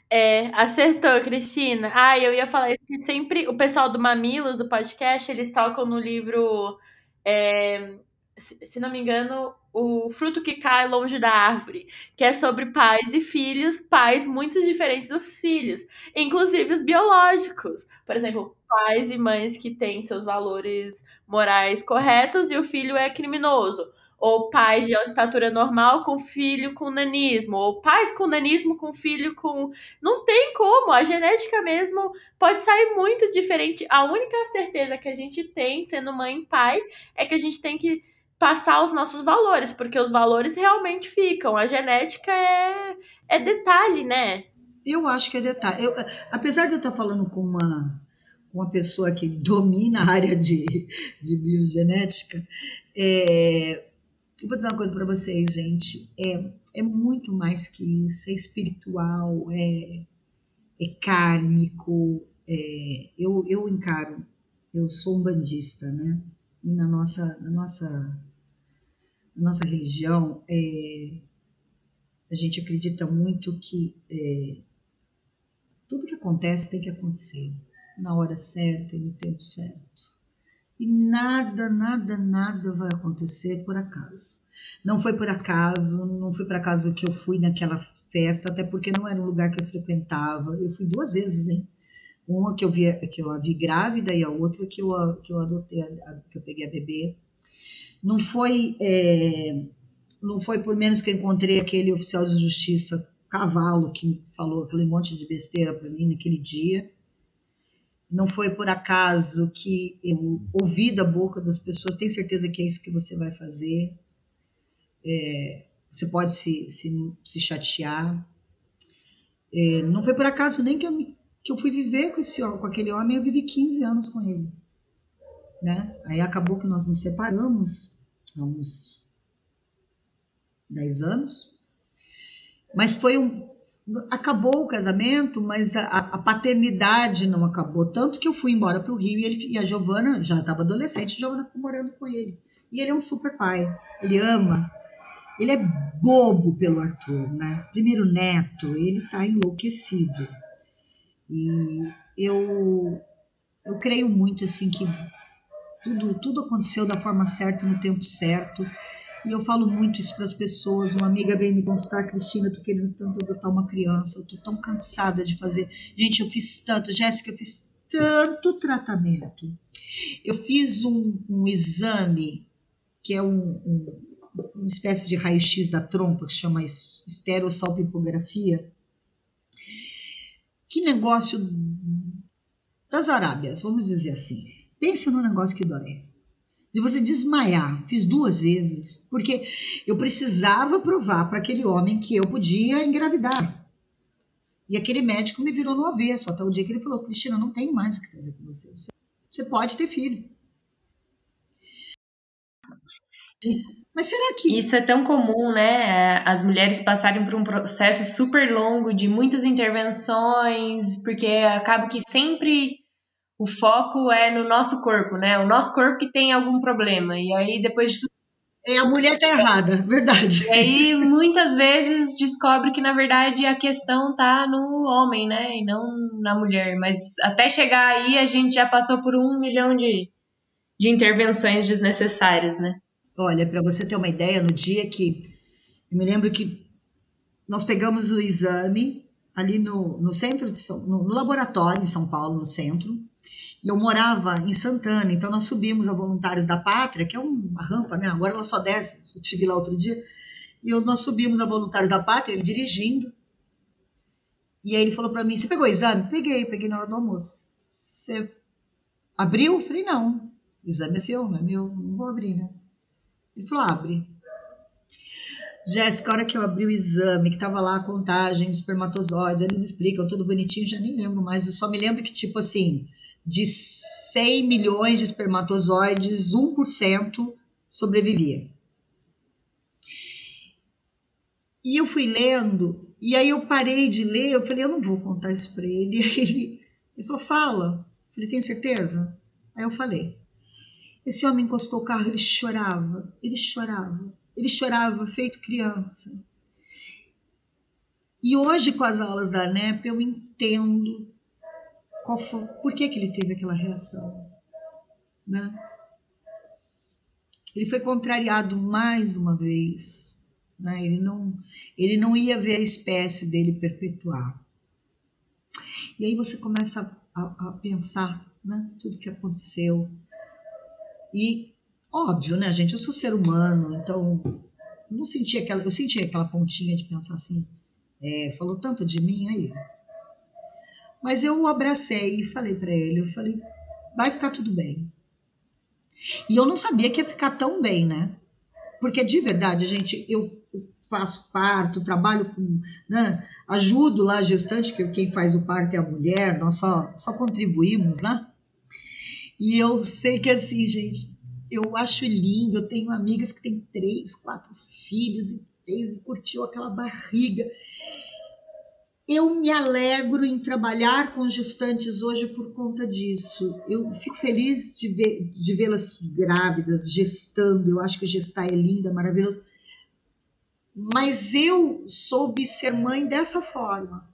É, acertou, Cristina. Ah, eu ia falar isso que sempre o pessoal do Mamilos, do podcast, eles tocam no livro, é, se, não me engano, O Fruto que Cai Longe da Árvore, que é sobre pais e filhos, pais muito diferentes dos filhos, inclusive os biológicos. Por exemplo, pais e mães que têm seus valores morais corretos e o filho é criminoso ou pais de estatura normal com filho com nanismo, ou pais com nanismo com filho com. Não tem como, a genética mesmo pode sair muito diferente. A única certeza que a gente tem, sendo mãe e pai, é que a gente tem que passar os nossos valores, porque os valores realmente ficam. A genética é, é detalhe, né? Eu acho que é detalhe. Eu, apesar de eu estar falando com uma, uma pessoa que domina a área de, de biogenética, é, eu vou dizer uma coisa para vocês, gente. É, é muito mais que isso. É espiritual, é, é kármico. É, eu, eu encaro, eu sou um bandista, né? E na nossa, na nossa, nossa religião, é, a gente acredita muito que é, tudo que acontece tem que acontecer na hora certa e no tempo certo. E nada, nada, nada vai acontecer por acaso. Não foi por acaso, não foi por acaso que eu fui naquela festa, até porque não era um lugar que eu frequentava. Eu fui duas vezes, hein? Uma que eu vi, que eu a vi grávida e a outra que eu, que eu adotei, que eu peguei a bebê. Não foi, é, não foi por menos que eu encontrei aquele oficial de justiça cavalo que falou aquele monte de besteira para mim naquele dia. Não foi por acaso que eu ouvi da boca das pessoas, tem certeza que é isso que você vai fazer. É, você pode se, se, se chatear. É, não foi por acaso nem que eu, que eu fui viver com, esse, com aquele homem, eu vivi 15 anos com ele. Né? Aí acabou que nós nos separamos há uns 10 anos. Mas foi um, acabou o casamento, mas a, a, paternidade não acabou. Tanto que eu fui embora para o Rio e, ele, e a Giovana já estava adolescente, a Giovana ficou morando com ele. E ele é um super pai, ele ama. Ele é bobo pelo Arthur, né? Primeiro neto, ele está enlouquecido. E eu, eu creio muito assim que tudo, tudo aconteceu da forma certa, no tempo certo. E eu falo muito isso para as pessoas. Uma amiga veio me consultar, Cristina, tô querendo tanto adotar uma criança, eu tô tão cansada de fazer. Gente, eu fiz tanto, Jéssica, eu fiz tanto tratamento. Eu fiz um, um exame que é um, um, uma espécie de raio-x da trompa, que chama estereossalpingografia. Que negócio das Arábias, vamos dizer assim. Pense no negócio que dói de você desmaiar. Fiz duas vezes, porque eu precisava provar para aquele homem que eu podia engravidar. E aquele médico me virou no avesso, até o dia que ele falou: Cristina, não tenho mais o que fazer com você. Você, você pode ter filho. Isso, Mas será que. Isso é tão comum, né? As mulheres passarem por um processo super longo de muitas intervenções, porque acaba que sempre o foco é no nosso corpo, né? O nosso corpo que tem algum problema. E aí, depois de tudo. É, a mulher tá errada, verdade. E aí, muitas vezes, descobre que, na verdade, a questão tá no homem, né? E não na mulher. Mas até chegar aí, a gente já passou por um milhão de, de intervenções desnecessárias, né? Olha, para você ter uma ideia, no dia que. Eu me lembro que nós pegamos o exame ali no, no centro de São, no, no laboratório em São Paulo, no centro, eu morava em Santana, então nós subimos a Voluntários da Pátria, que é uma rampa, né? Agora ela só desce, eu tive lá outro dia. E eu, nós subimos a Voluntários da Pátria, ele dirigindo. E aí ele falou para mim: Você pegou o exame? Peguei, peguei na hora do almoço. Você abriu? Eu falei: Não, o exame é seu, não é meu, não vou abrir, né? Ele falou: Abre. Jéssica, a hora que eu abri o exame, que tava lá a contagem de espermatozoides, eles explicam tudo bonitinho, já nem lembro mais. Eu só me lembro que, tipo assim, de 100 milhões de espermatozoides, 1% sobrevivia. E eu fui lendo, e aí eu parei de ler, eu falei, eu não vou contar isso para ele. ele. Ele falou, fala. Eu falei, tem certeza? Aí eu falei. Esse homem encostou o carro, ele chorava, ele chorava, ele chorava feito criança. E hoje, com as aulas da ANEP, eu entendo qual foi, por que, que ele teve aquela reação. Né? Ele foi contrariado mais uma vez. Né? Ele, não, ele não ia ver a espécie dele perpetuar. E aí você começa a, a pensar né? tudo que aconteceu. E, óbvio, né, gente? Eu sou ser humano, então não senti aquela, eu senti aquela pontinha de pensar assim, é, falou tanto de mim aí. Mas eu o abracei e falei para ele, eu falei, vai ficar tudo bem. E eu não sabia que ia ficar tão bem, né? Porque de verdade, gente, eu faço parto, trabalho com, né, ajudo lá a gestante, que quem faz o parto é a mulher, nós só, só contribuímos, né? E eu sei que assim, gente, eu acho lindo. Eu tenho amigas que têm três, quatro filhos e fez e curtiu aquela barriga. Eu me alegro em trabalhar com gestantes hoje por conta disso. Eu fico feliz de, ver, de vê-las grávidas, gestando. Eu acho que gestar é linda, maravilhoso. Mas eu soube ser mãe dessa forma.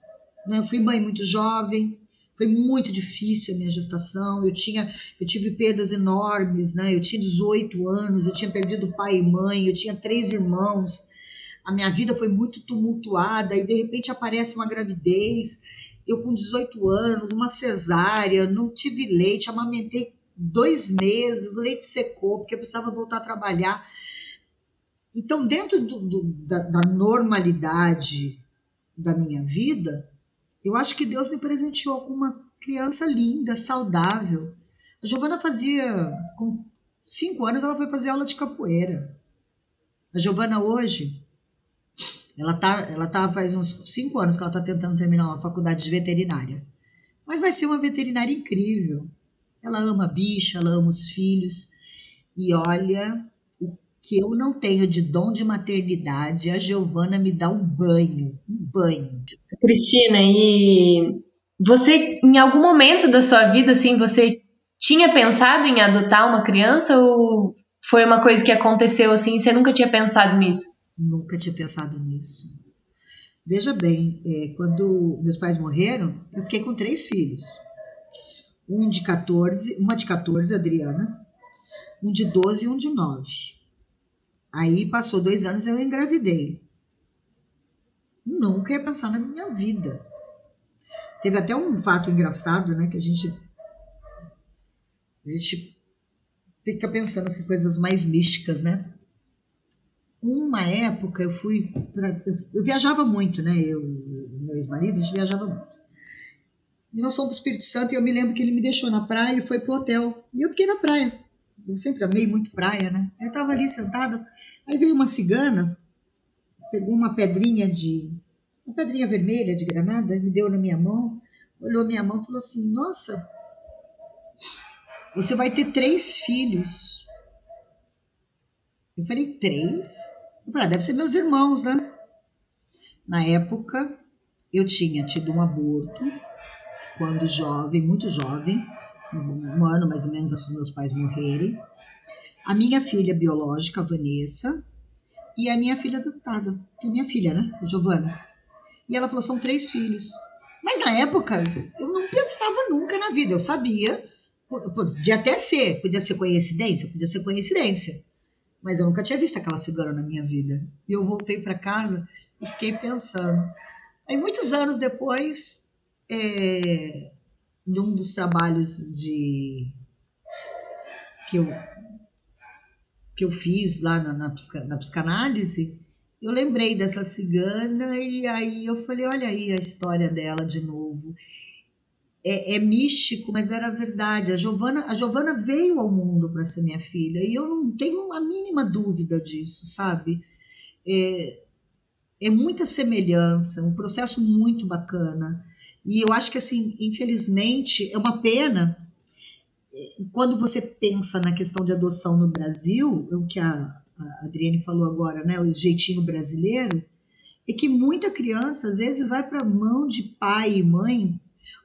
Né? Eu fui mãe muito jovem, foi muito difícil a minha gestação. Eu tinha, eu tive perdas enormes, né? Eu tinha 18 anos, eu tinha perdido pai e mãe, eu tinha três irmãos. A minha vida foi muito tumultuada e de repente aparece uma gravidez. Eu com 18 anos, uma cesárea, não tive leite, amamentei dois meses, o leite secou porque eu precisava voltar a trabalhar. Então, dentro do, do, da, da normalidade da minha vida, eu acho que Deus me presenteou com uma criança linda, saudável. A Giovana fazia, com cinco anos, ela foi fazer aula de capoeira. A Giovana hoje, ela tá, ela tá faz uns cinco anos que ela está tentando terminar uma faculdade de veterinária. Mas vai ser uma veterinária incrível. Ela ama bicho, ela ama os filhos. E olha, que eu não tenho de dom de maternidade, a Giovana me dá um banho, um banho. Cristina, e você, em algum momento da sua vida, assim, você tinha pensado em adotar uma criança ou foi uma coisa que aconteceu assim você nunca tinha pensado nisso? Nunca tinha pensado nisso. Veja bem, é, quando meus pais morreram, eu fiquei com três filhos. Um de 14, uma de 14, Adriana, um de 12 e um de 9. Aí passou dois anos eu engravidei. Nunca ia pensar na minha vida. Teve até um fato engraçado, né? Que a gente. A gente fica pensando essas coisas mais místicas, né? Uma época eu fui. Pra, eu viajava muito, né? Eu meu ex-marido, a gente viajava muito. E nós fomos para o Espírito Santo e eu me lembro que ele me deixou na praia e foi pro hotel. E eu fiquei na praia eu sempre amei muito praia, né? Eu estava ali sentada, aí veio uma cigana, pegou uma pedrinha de. uma pedrinha vermelha de granada, me deu na minha mão, olhou minha mão e falou assim: Nossa, você vai ter três filhos. Eu falei: Três? Eu falei: ah, Deve ser meus irmãos, né? Na época, eu tinha tido um aborto, quando jovem, muito jovem, um ano mais ou menos antes dos meus pais morrerem. A minha filha biológica, Vanessa, e a minha filha adotada, que é minha filha, né, Giovana. E ela falou: são três filhos. Mas na época, eu não pensava nunca na vida. Eu sabia, podia até ser, podia ser coincidência, podia ser coincidência. Mas eu nunca tinha visto aquela cigana na minha vida. E eu voltei para casa e fiquei pensando. Aí, muitos anos depois, é, num dos trabalhos de que eu, que eu fiz lá na, na, na psicanálise, eu lembrei dessa cigana e aí eu falei, olha aí a história dela de novo. É, é místico, mas era verdade. A Giovana, a Giovana veio ao mundo para ser minha filha e eu não tenho a mínima dúvida disso, sabe? É, é muita semelhança, um processo muito bacana. E eu acho que, assim, infelizmente, é uma pena eh, quando você pensa na questão de adoção no Brasil, o que a, a Adriane falou agora, né, o jeitinho brasileiro, é que muita criança às vezes vai para a mão de pai e mãe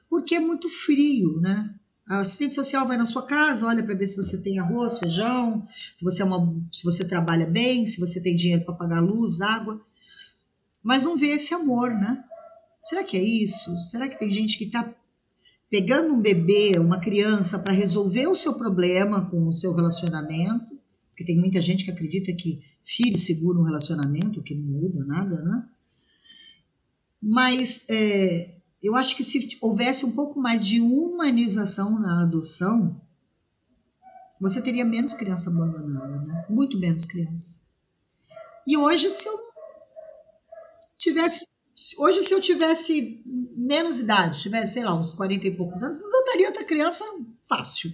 porque é muito frio, né? A assistente social vai na sua casa, olha para ver se você tem arroz, feijão, se você, é uma, se você trabalha bem, se você tem dinheiro para pagar luz, água, mas não vê esse amor, né? Será que é isso? Será que tem gente que está pegando um bebê, uma criança, para resolver o seu problema com o seu relacionamento? Porque tem muita gente que acredita que filho segura um relacionamento, que não muda nada, né? Mas é, eu acho que se houvesse um pouco mais de humanização na adoção, você teria menos criança abandonada, né? Muito menos criança. E hoje, se eu tivesse. Hoje, se eu tivesse menos idade, tivesse, sei lá, uns 40 e poucos anos, eu adotaria outra criança fácil.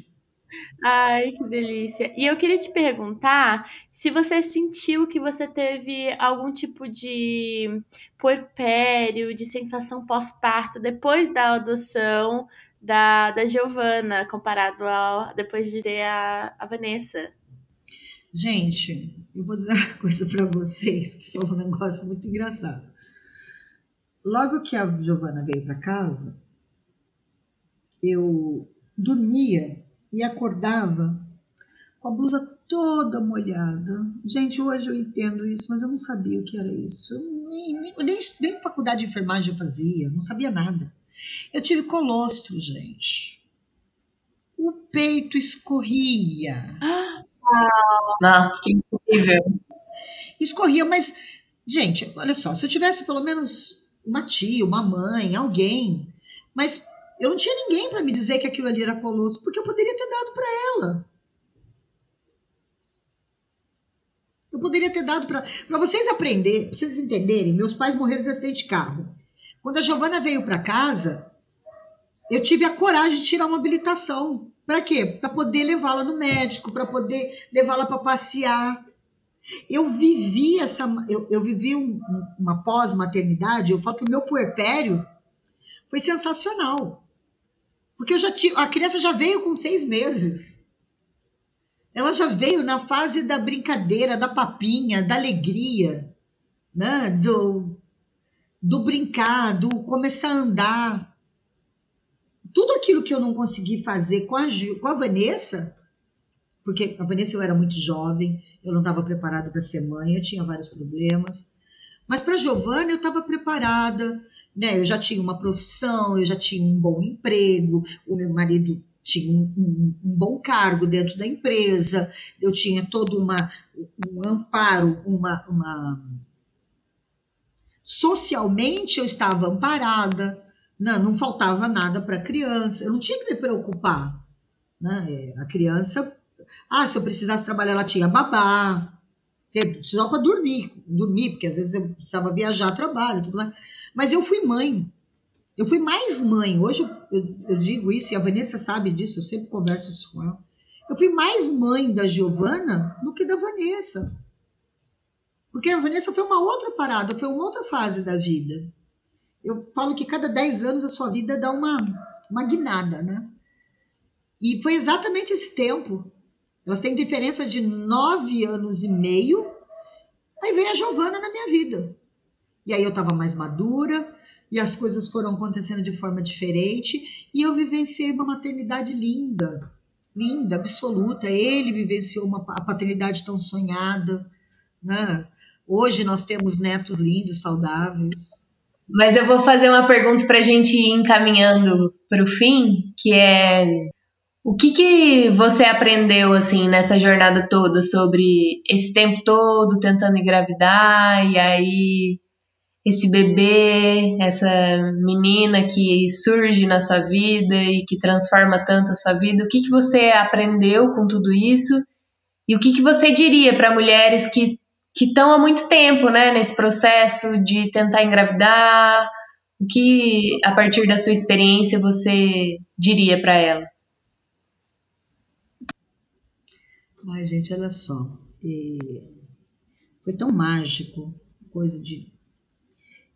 Ai, que delícia. E eu queria te perguntar se você sentiu que você teve algum tipo de puerpério, de sensação pós-parto depois da adoção da, da Giovana, comparado ao depois de ter a, a Vanessa. Gente, eu vou dizer uma coisa para vocês que foi um negócio muito engraçado. Logo que a Giovana veio para casa, eu dormia e acordava com a blusa toda molhada. Gente, hoje eu entendo isso, mas eu não sabia o que era isso. Eu nem, nem, nem, nem faculdade de enfermagem eu fazia, não sabia nada. Eu tive colostro, gente. O peito escorria. Nossa, que incrível. Escorria, mas, gente, olha só, se eu tivesse pelo menos uma tia, uma mãe, alguém, mas eu não tinha ninguém para me dizer que aquilo ali era colostro, porque eu poderia ter dado para ela. Eu poderia ter dado para. Para vocês aprenderem, para vocês entenderem, meus pais morreram de acidente de carro. Quando a Giovana veio para casa, eu tive a coragem de tirar uma habilitação. Para quê? Para poder levá-la no médico, para poder levá-la para passear. Eu vivi essa, eu, eu vivi um, uma pós-maternidade. Eu falo que o meu puerpério foi sensacional, porque eu já tive, a criança já veio com seis meses. Ela já veio na fase da brincadeira, da papinha, da alegria, né? Do, do brincar, do começar a andar. Tudo aquilo que eu não consegui fazer com a, com a Vanessa, porque a Vanessa eu era muito jovem, eu não estava preparada para ser mãe, eu tinha vários problemas. Mas para Giovana eu estava preparada, né? Eu já tinha uma profissão, eu já tinha um bom emprego, o meu marido tinha um, um, um, bom cargo dentro da empresa, eu tinha todo uma, um amparo, uma, uma Socialmente eu estava amparada, não, não faltava nada para a criança, eu não tinha que me preocupar. Né? É, a criança, ah, se eu precisasse trabalhar, ela tinha babá, só para dormir, dormir, porque às vezes eu precisava viajar, trabalho, tudo mais. Mas eu fui mãe. Eu fui mais mãe. Hoje eu, eu, digo isso, e a Vanessa sabe disso, eu sempre converso isso com ela. Eu fui mais mãe da Giovana do que da Vanessa. Porque a Vanessa foi uma outra parada, foi uma outra fase da vida. Eu falo que cada 10 anos a sua vida dá uma, uma guinada, né? E foi exatamente esse tempo. Elas têm diferença de nove anos e meio. Aí veio a Giovana na minha vida. E aí eu estava mais madura, e as coisas foram acontecendo de forma diferente, e eu vivenciei uma maternidade linda, linda, absoluta. Ele vivenciou uma a paternidade tão sonhada, né? Hoje nós temos netos lindos, saudáveis. Mas eu vou fazer uma pergunta para a gente ir encaminhando para o fim, que é o que, que você aprendeu assim nessa jornada toda sobre esse tempo todo tentando engravidar e aí esse bebê, essa menina que surge na sua vida e que transforma tanto a sua vida, o que, que você aprendeu com tudo isso? E o que, que você diria para mulheres que que estão há muito tempo, né, nesse processo de tentar engravidar. O que, a partir da sua experiência, você diria para ela? Ai, gente, olha só. E foi tão mágico, coisa de.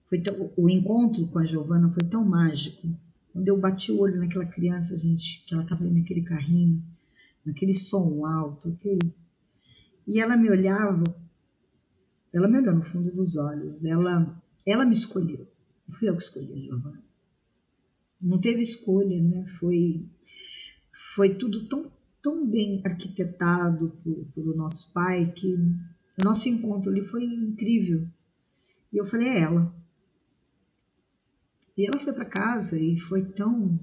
Foi tão... o encontro com a Giovana foi tão mágico. Quando eu bati o olho naquela criança, gente, que ela estava ali naquele carrinho, naquele som alto, aquele... e ela me olhava ela me olhou no fundo dos olhos, ela, ela me escolheu. Não fui eu que escolhi a Giovana. Não teve escolha, né? Foi, foi tudo tão, tão bem arquitetado por, pelo nosso pai que o nosso encontro ali foi incrível. E eu falei, é ela. E ela foi para casa e foi tão.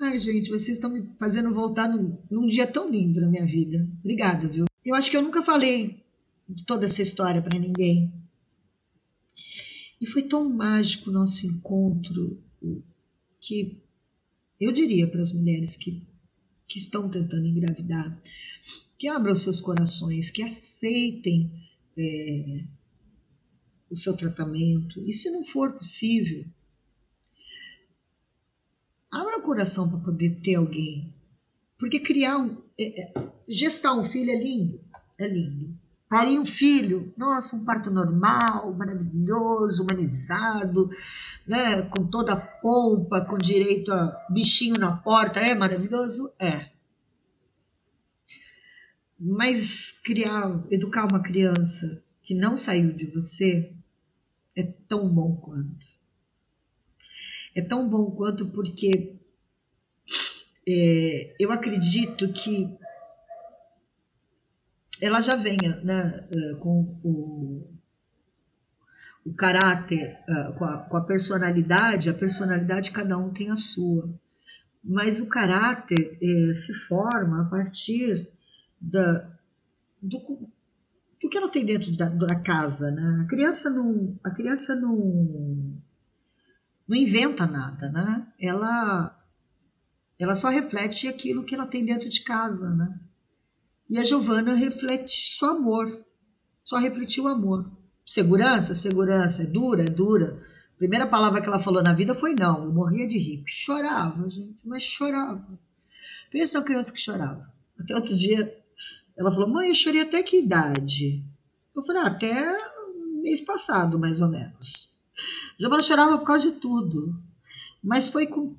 Ai, gente, vocês estão me fazendo voltar num, num dia tão lindo na minha vida. Obrigada, viu? Eu acho que eu nunca falei de toda essa história para ninguém. E foi tão mágico o nosso encontro que eu diria para as mulheres que, que estão tentando engravidar que abram seus corações, que aceitem é, o seu tratamento. E se não for possível, abra o coração para poder ter alguém. Porque criar um. É, é, gestar um filho é lindo, é lindo. Parir um filho, nossa, um parto normal, maravilhoso, humanizado, né, com toda a polpa, com direito a bichinho na porta, é maravilhoso? É. Mas criar, educar uma criança que não saiu de você é tão bom quanto. É tão bom quanto porque é, eu acredito que ela já venha né, é, com o, o caráter, é, com a, com a personalidade, a personalidade cada um tem a sua, mas o caráter é, se forma a partir da, do, do que ela tem dentro da, da casa, né? A criança não, a criança não, não inventa nada, né? Ela, ela só reflete aquilo que ela tem dentro de casa, né? E a Giovana reflete só amor, só refletiu amor. Segurança, segurança, é dura, é dura. A primeira palavra que ela falou na vida foi não. Eu morria de rir. Chorava, gente, mas chorava. Pensa numa criança que chorava. Até outro dia, ela falou: Mãe, eu chorei até que idade? Eu falei: ah, Até mês passado, mais ou menos. Giovana chorava por causa de tudo. Mas foi com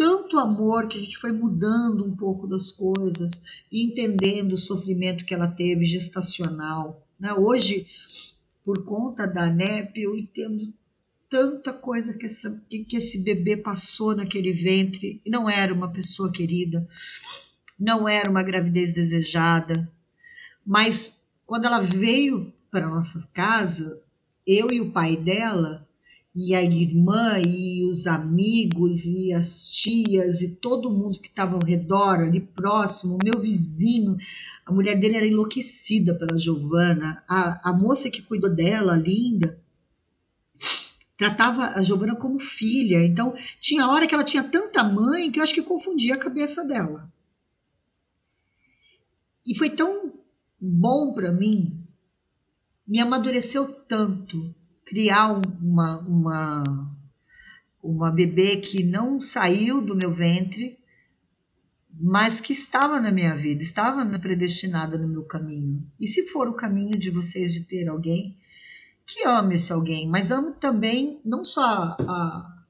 tanto amor que a gente foi mudando um pouco das coisas entendendo o sofrimento que ela teve gestacional. Né? Hoje, por conta da NEP, eu entendo tanta coisa que, essa, que, esse bebê passou naquele ventre não era uma pessoa querida, não era uma gravidez desejada, mas quando ela veio para nossa casa, eu e o pai dela e a irmã e os amigos e as tias e todo mundo que estava ao redor, ali próximo, o meu vizinho, a mulher dele era enlouquecida pela Giovana, a, a moça que cuidou dela, linda, tratava a Giovana como filha. Então, tinha hora que ela tinha tanta mãe que eu acho que confundia a cabeça dela. E foi tão bom para mim, me amadureceu tanto criar uma, uma, uma bebê que não saiu do meu ventre, mas que estava na minha vida, estava predestinada no meu caminho. E se for o caminho de vocês de ter alguém, que ame esse alguém, mas ame também não só a,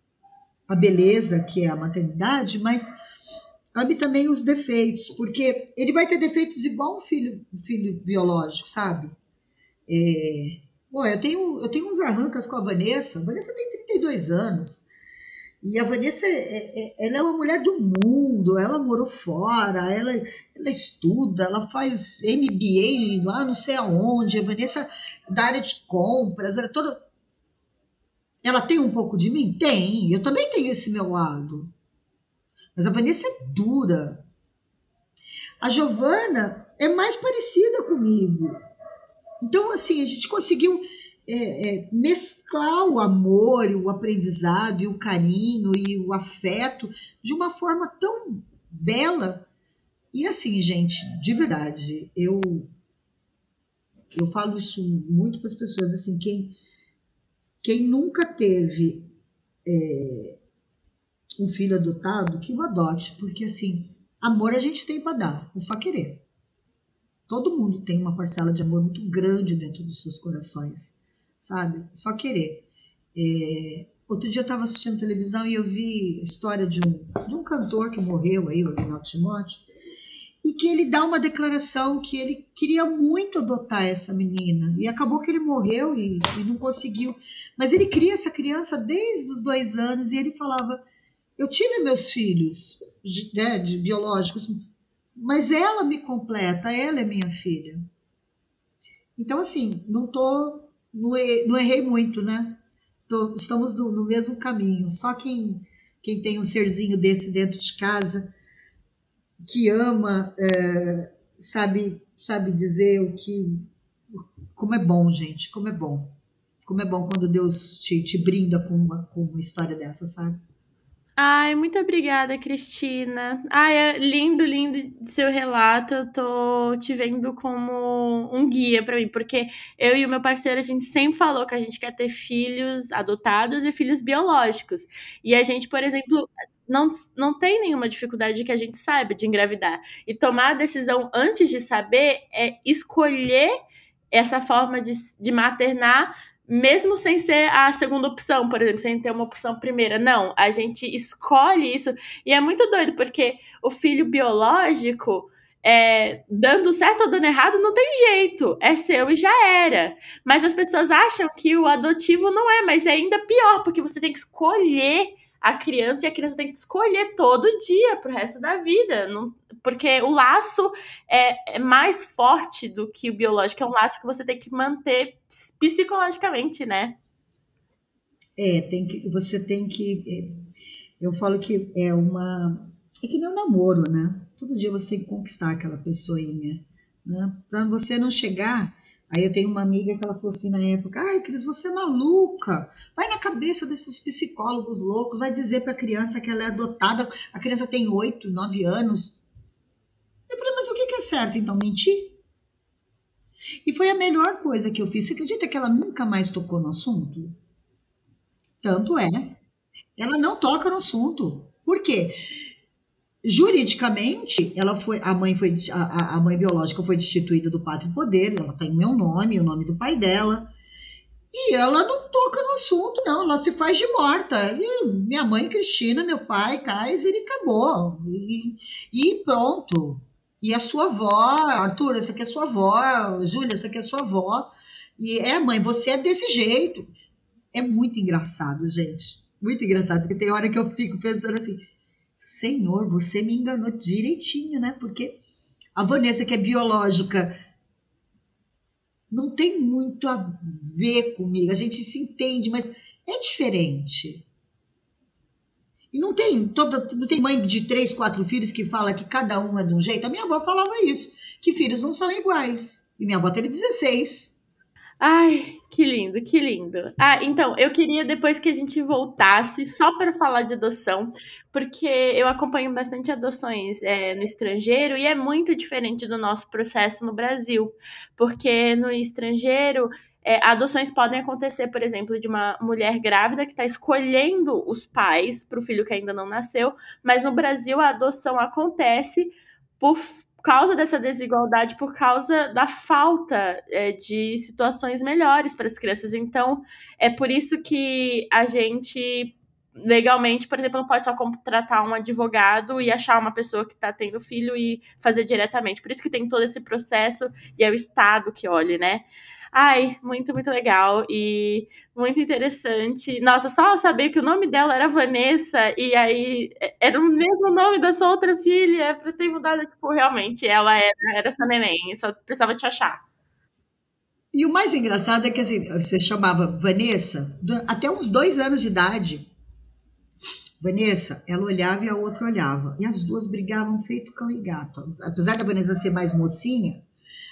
a beleza que é a maternidade, mas ame também os defeitos, porque ele vai ter defeitos igual um filho, um filho biológico, sabe? É, Bom, eu tenho, eu tenho uns arrancas com a Vanessa. A Vanessa tem 32 anos. E a Vanessa, é, é, ela é uma mulher do mundo, ela morou fora, ela, ela estuda, ela faz MBA lá não sei aonde. A Vanessa da área de compras, ela é toda. Ela tem um pouco de mim? Tem, eu também tenho esse meu lado. Mas a Vanessa é dura. A Giovana é mais parecida comigo. Então, assim, a gente conseguiu é, é, mesclar o amor, o aprendizado, e o carinho e o afeto de uma forma tão bela. E assim, gente, de verdade, eu eu falo isso muito para as pessoas, assim, quem, quem nunca teve é, um filho adotado, que o adote, porque assim, amor a gente tem para dar, é só querer. Todo mundo tem uma parcela de amor muito grande dentro dos seus corações, sabe? Só querer. É... Outro dia eu estava assistindo televisão e eu vi a história de um, de um cantor que morreu aí, o Agnaldo Timóteo, e que ele dá uma declaração que ele queria muito adotar essa menina e acabou que ele morreu e, e não conseguiu. Mas ele cria essa criança desde os dois anos e ele falava: Eu tive meus filhos né, de biológicos mas ela me completa, ela é minha filha. Então, assim, não tô, não, errei muito, né? tô, estamos no, no, mesmo caminho. Só quem, quem tem um serzinho desse dentro de casa, que ama, é, sabe, sabe dizer o que. Como é bom, gente, como é bom. Como é bom quando Deus te, te brinda com uma, com uma história dessa, sabe? Ai, muito obrigada, Cristina. Ai, é lindo, lindo seu relato. Eu tô te vendo como um guia para mim, porque eu e o meu parceiro, a gente sempre falou que a gente quer ter filhos adotados e filhos biológicos. E a gente, por exemplo, não, não tem nenhuma dificuldade que a gente saiba de engravidar. E tomar a decisão antes de saber é escolher essa forma de, de maternar mesmo sem ser a segunda opção, por exemplo, sem ter uma opção primeira. Não, a gente escolhe isso. E é muito doido, porque o filho biológico, é, dando certo ou dando errado, não tem jeito. É seu e já era. Mas as pessoas acham que o adotivo não é, mas é ainda pior, porque você tem que escolher a criança e a criança tem que escolher todo dia pro resto da vida. Não, porque o laço é, é, mais forte do que o biológico, é um laço que você tem que manter psicologicamente, né? É, tem que, você tem que. É, eu falo que é uma. É que nem um namoro, né? Todo dia você tem que conquistar aquela pessoinha, né? Para você não chegar Aí eu tenho uma amiga que ela falou assim na época: ai, Cris, você é maluca. Vai na cabeça desses psicólogos loucos, vai dizer para a criança que ela é adotada. A criança tem oito, nove anos. Eu falei: mas o que é certo então? Mentir? E foi a melhor coisa que eu fiz. Você acredita que ela nunca mais tocou no assunto? Tanto é. Ela não toca no assunto. Por quê? Juridicamente, ela foi, a mãe foi, a, a mãe biológica foi destituída do pátrio poder, ela tem meu nome, o nome do pai dela, e ela não toca no assunto, não, ela se faz de morta. E minha mãe, Cristina, meu pai, Kaiser, e acabou. E, e pronto. E a sua avó, Arthur, essa aqui é sua avó, Júlia, essa aqui é sua avó. E é, mãe, você é desse jeito. É muito engraçado, gente. Muito engraçado, porque tem hora que eu fico pensando assim, Senhor, você me enganou direitinho, né? Porque a Vanessa, que é biológica, não tem muito a ver comigo. A gente se entende, mas é diferente. E não tem toda, não tem mãe de três, quatro filhos que fala que cada um é de um jeito. A minha avó falava isso, que filhos não são iguais. E minha avó teve 16. Ai, que lindo, que lindo. Ah, então, eu queria depois que a gente voltasse só para falar de adoção, porque eu acompanho bastante adoções é, no estrangeiro e é muito diferente do nosso processo no Brasil, porque no estrangeiro é, adoções podem acontecer, por exemplo, de uma mulher grávida que está escolhendo os pais para o filho que ainda não nasceu, mas no Brasil a adoção acontece por por causa dessa desigualdade, por causa da falta é, de situações melhores para as crianças. Então, é por isso que a gente legalmente, por exemplo, não pode só contratar um advogado e achar uma pessoa que está tendo filho e fazer diretamente. Por isso que tem todo esse processo e é o Estado que olhe, né? Ai, muito, muito legal e muito interessante. Nossa, só saber que o nome dela era Vanessa e aí é, era o mesmo nome da sua outra filha, pra ter mudado, tipo, realmente, ela era, era essa neném, só precisava te achar. E o mais engraçado é que assim, você chamava Vanessa até uns dois anos de idade. Vanessa, ela olhava e a outra olhava. E as duas brigavam feito cão e gato. Apesar da Vanessa ser mais mocinha,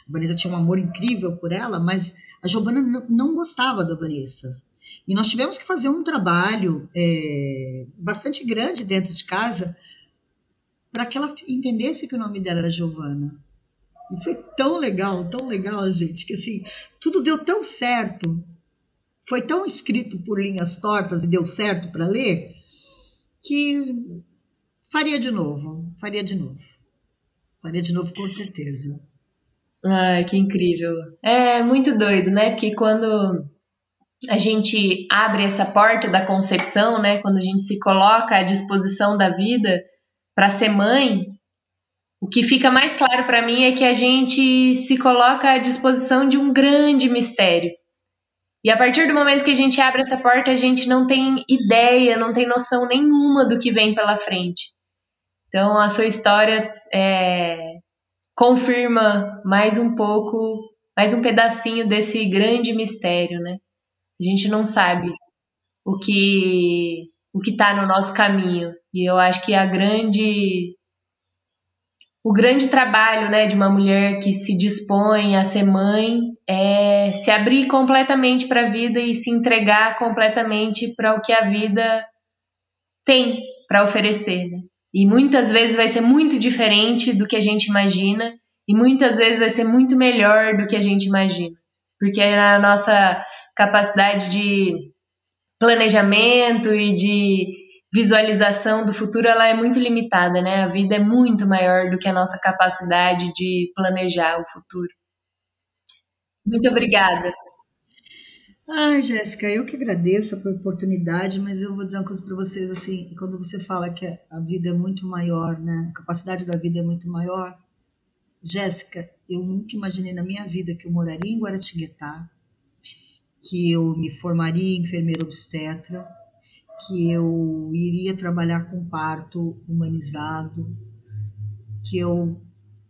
Vanessa tinha um amor incrível por ela, mas a Giovana não gostava da Vanessa. E nós tivemos que fazer um trabalho é, bastante grande dentro de casa para que ela entendesse que o nome dela era Giovana. E foi tão legal, tão legal, gente, que assim, tudo deu tão certo. Foi tão escrito por linhas tortas e deu certo para ler, que faria de novo, faria de novo. Faria de novo com certeza. Ai, que incrível. É muito doido, né? Porque quando a gente abre essa porta da concepção, né? Quando a gente se coloca à disposição da vida para ser mãe, o que fica mais claro para mim é que a gente se coloca à disposição de um grande mistério. E a partir do momento que a gente abre essa porta, a gente não tem ideia, não tem noção nenhuma do que vem pela frente. Então, a sua história é, confirma mais um pouco, mais um pedacinho desse grande mistério, né? A gente não sabe o que o que está no nosso caminho. E eu acho que a grande o grande trabalho né, de uma mulher que se dispõe a ser mãe é se abrir completamente para a vida e se entregar completamente para o que a vida tem para oferecer. Né? E muitas vezes vai ser muito diferente do que a gente imagina, e muitas vezes vai ser muito melhor do que a gente imagina. Porque a nossa capacidade de planejamento e de visualização do futuro ela é muito limitada, né? A vida é muito maior do que a nossa capacidade de planejar o futuro. Muito obrigada. Ai, Jéssica, eu que agradeço a oportunidade, mas eu vou dizer uma coisa para vocês assim, quando você fala que a vida é muito maior, né? A capacidade da vida é muito maior. Jéssica, eu nunca imaginei na minha vida que eu moraria em Guaratinguetá, que eu me formaria enfermeira obstetra, que eu iria trabalhar com parto humanizado, que eu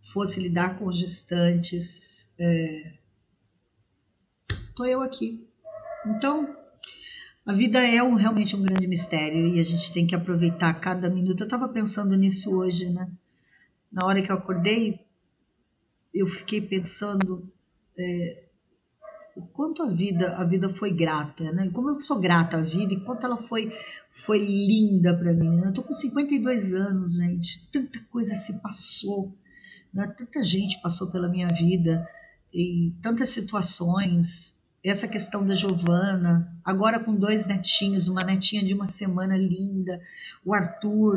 fosse lidar com gestantes. É... eu aqui. Então, a vida é um, realmente um grande mistério e a gente tem que aproveitar cada minuto. Eu estava pensando nisso hoje, né? Na hora que eu acordei, eu fiquei pensando é, o quanto a vida a vida foi grata, né? Como eu sou grata à vida e quanto ela foi foi linda para mim. Né? Eu tô com 52 anos, gente. Tanta coisa se passou, né? tanta gente passou pela minha vida em tantas situações essa questão da Giovana, agora com dois netinhos, uma netinha de uma semana linda, o Arthur,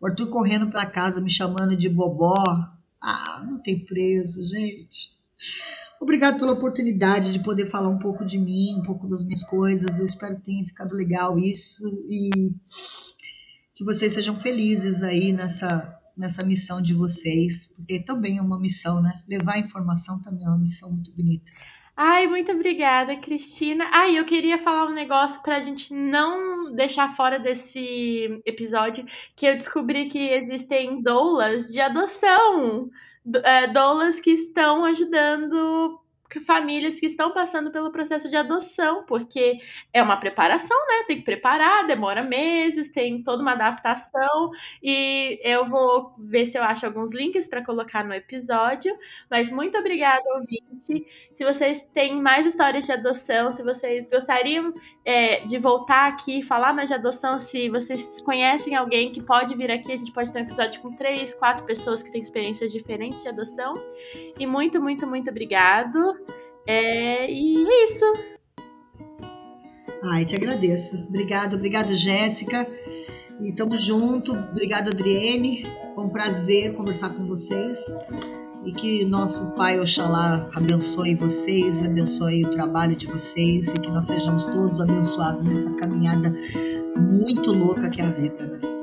o Arthur correndo para casa me chamando de bobó. Ah, não tem preço, gente. Obrigado pela oportunidade de poder falar um pouco de mim, um pouco das minhas coisas. Eu espero que tenha ficado legal isso e que vocês sejam felizes aí nessa nessa missão de vocês, porque também é uma missão, né? Levar informação também é uma missão muito bonita. Ai, muito obrigada, Cristina. Ai, eu queria falar um negócio pra gente não deixar fora desse episódio, que eu descobri que existem doulas de adoção. É, doulas que estão ajudando famílias que estão passando pelo processo de adoção, porque é uma preparação, né? Tem que preparar, demora meses, tem toda uma adaptação e eu vou ver se eu acho alguns links para colocar no episódio. Mas muito obrigada, ouvinte. Se vocês têm mais histórias de adoção, se vocês gostariam é, de voltar aqui falar mais de adoção, se vocês conhecem alguém que pode vir aqui, a gente pode ter um episódio com três, quatro pessoas que têm experiências diferentes de adoção. E muito, muito, muito obrigado. É, e é isso. Ai, te agradeço. Obrigado, obrigado, Jéssica. E tamo junto. Obrigado, Adriene. Foi um prazer conversar com vocês. E que nosso Pai Oxalá abençoe vocês, abençoe o trabalho de vocês e que nós sejamos todos abençoados nessa caminhada muito louca que é a vida. Né?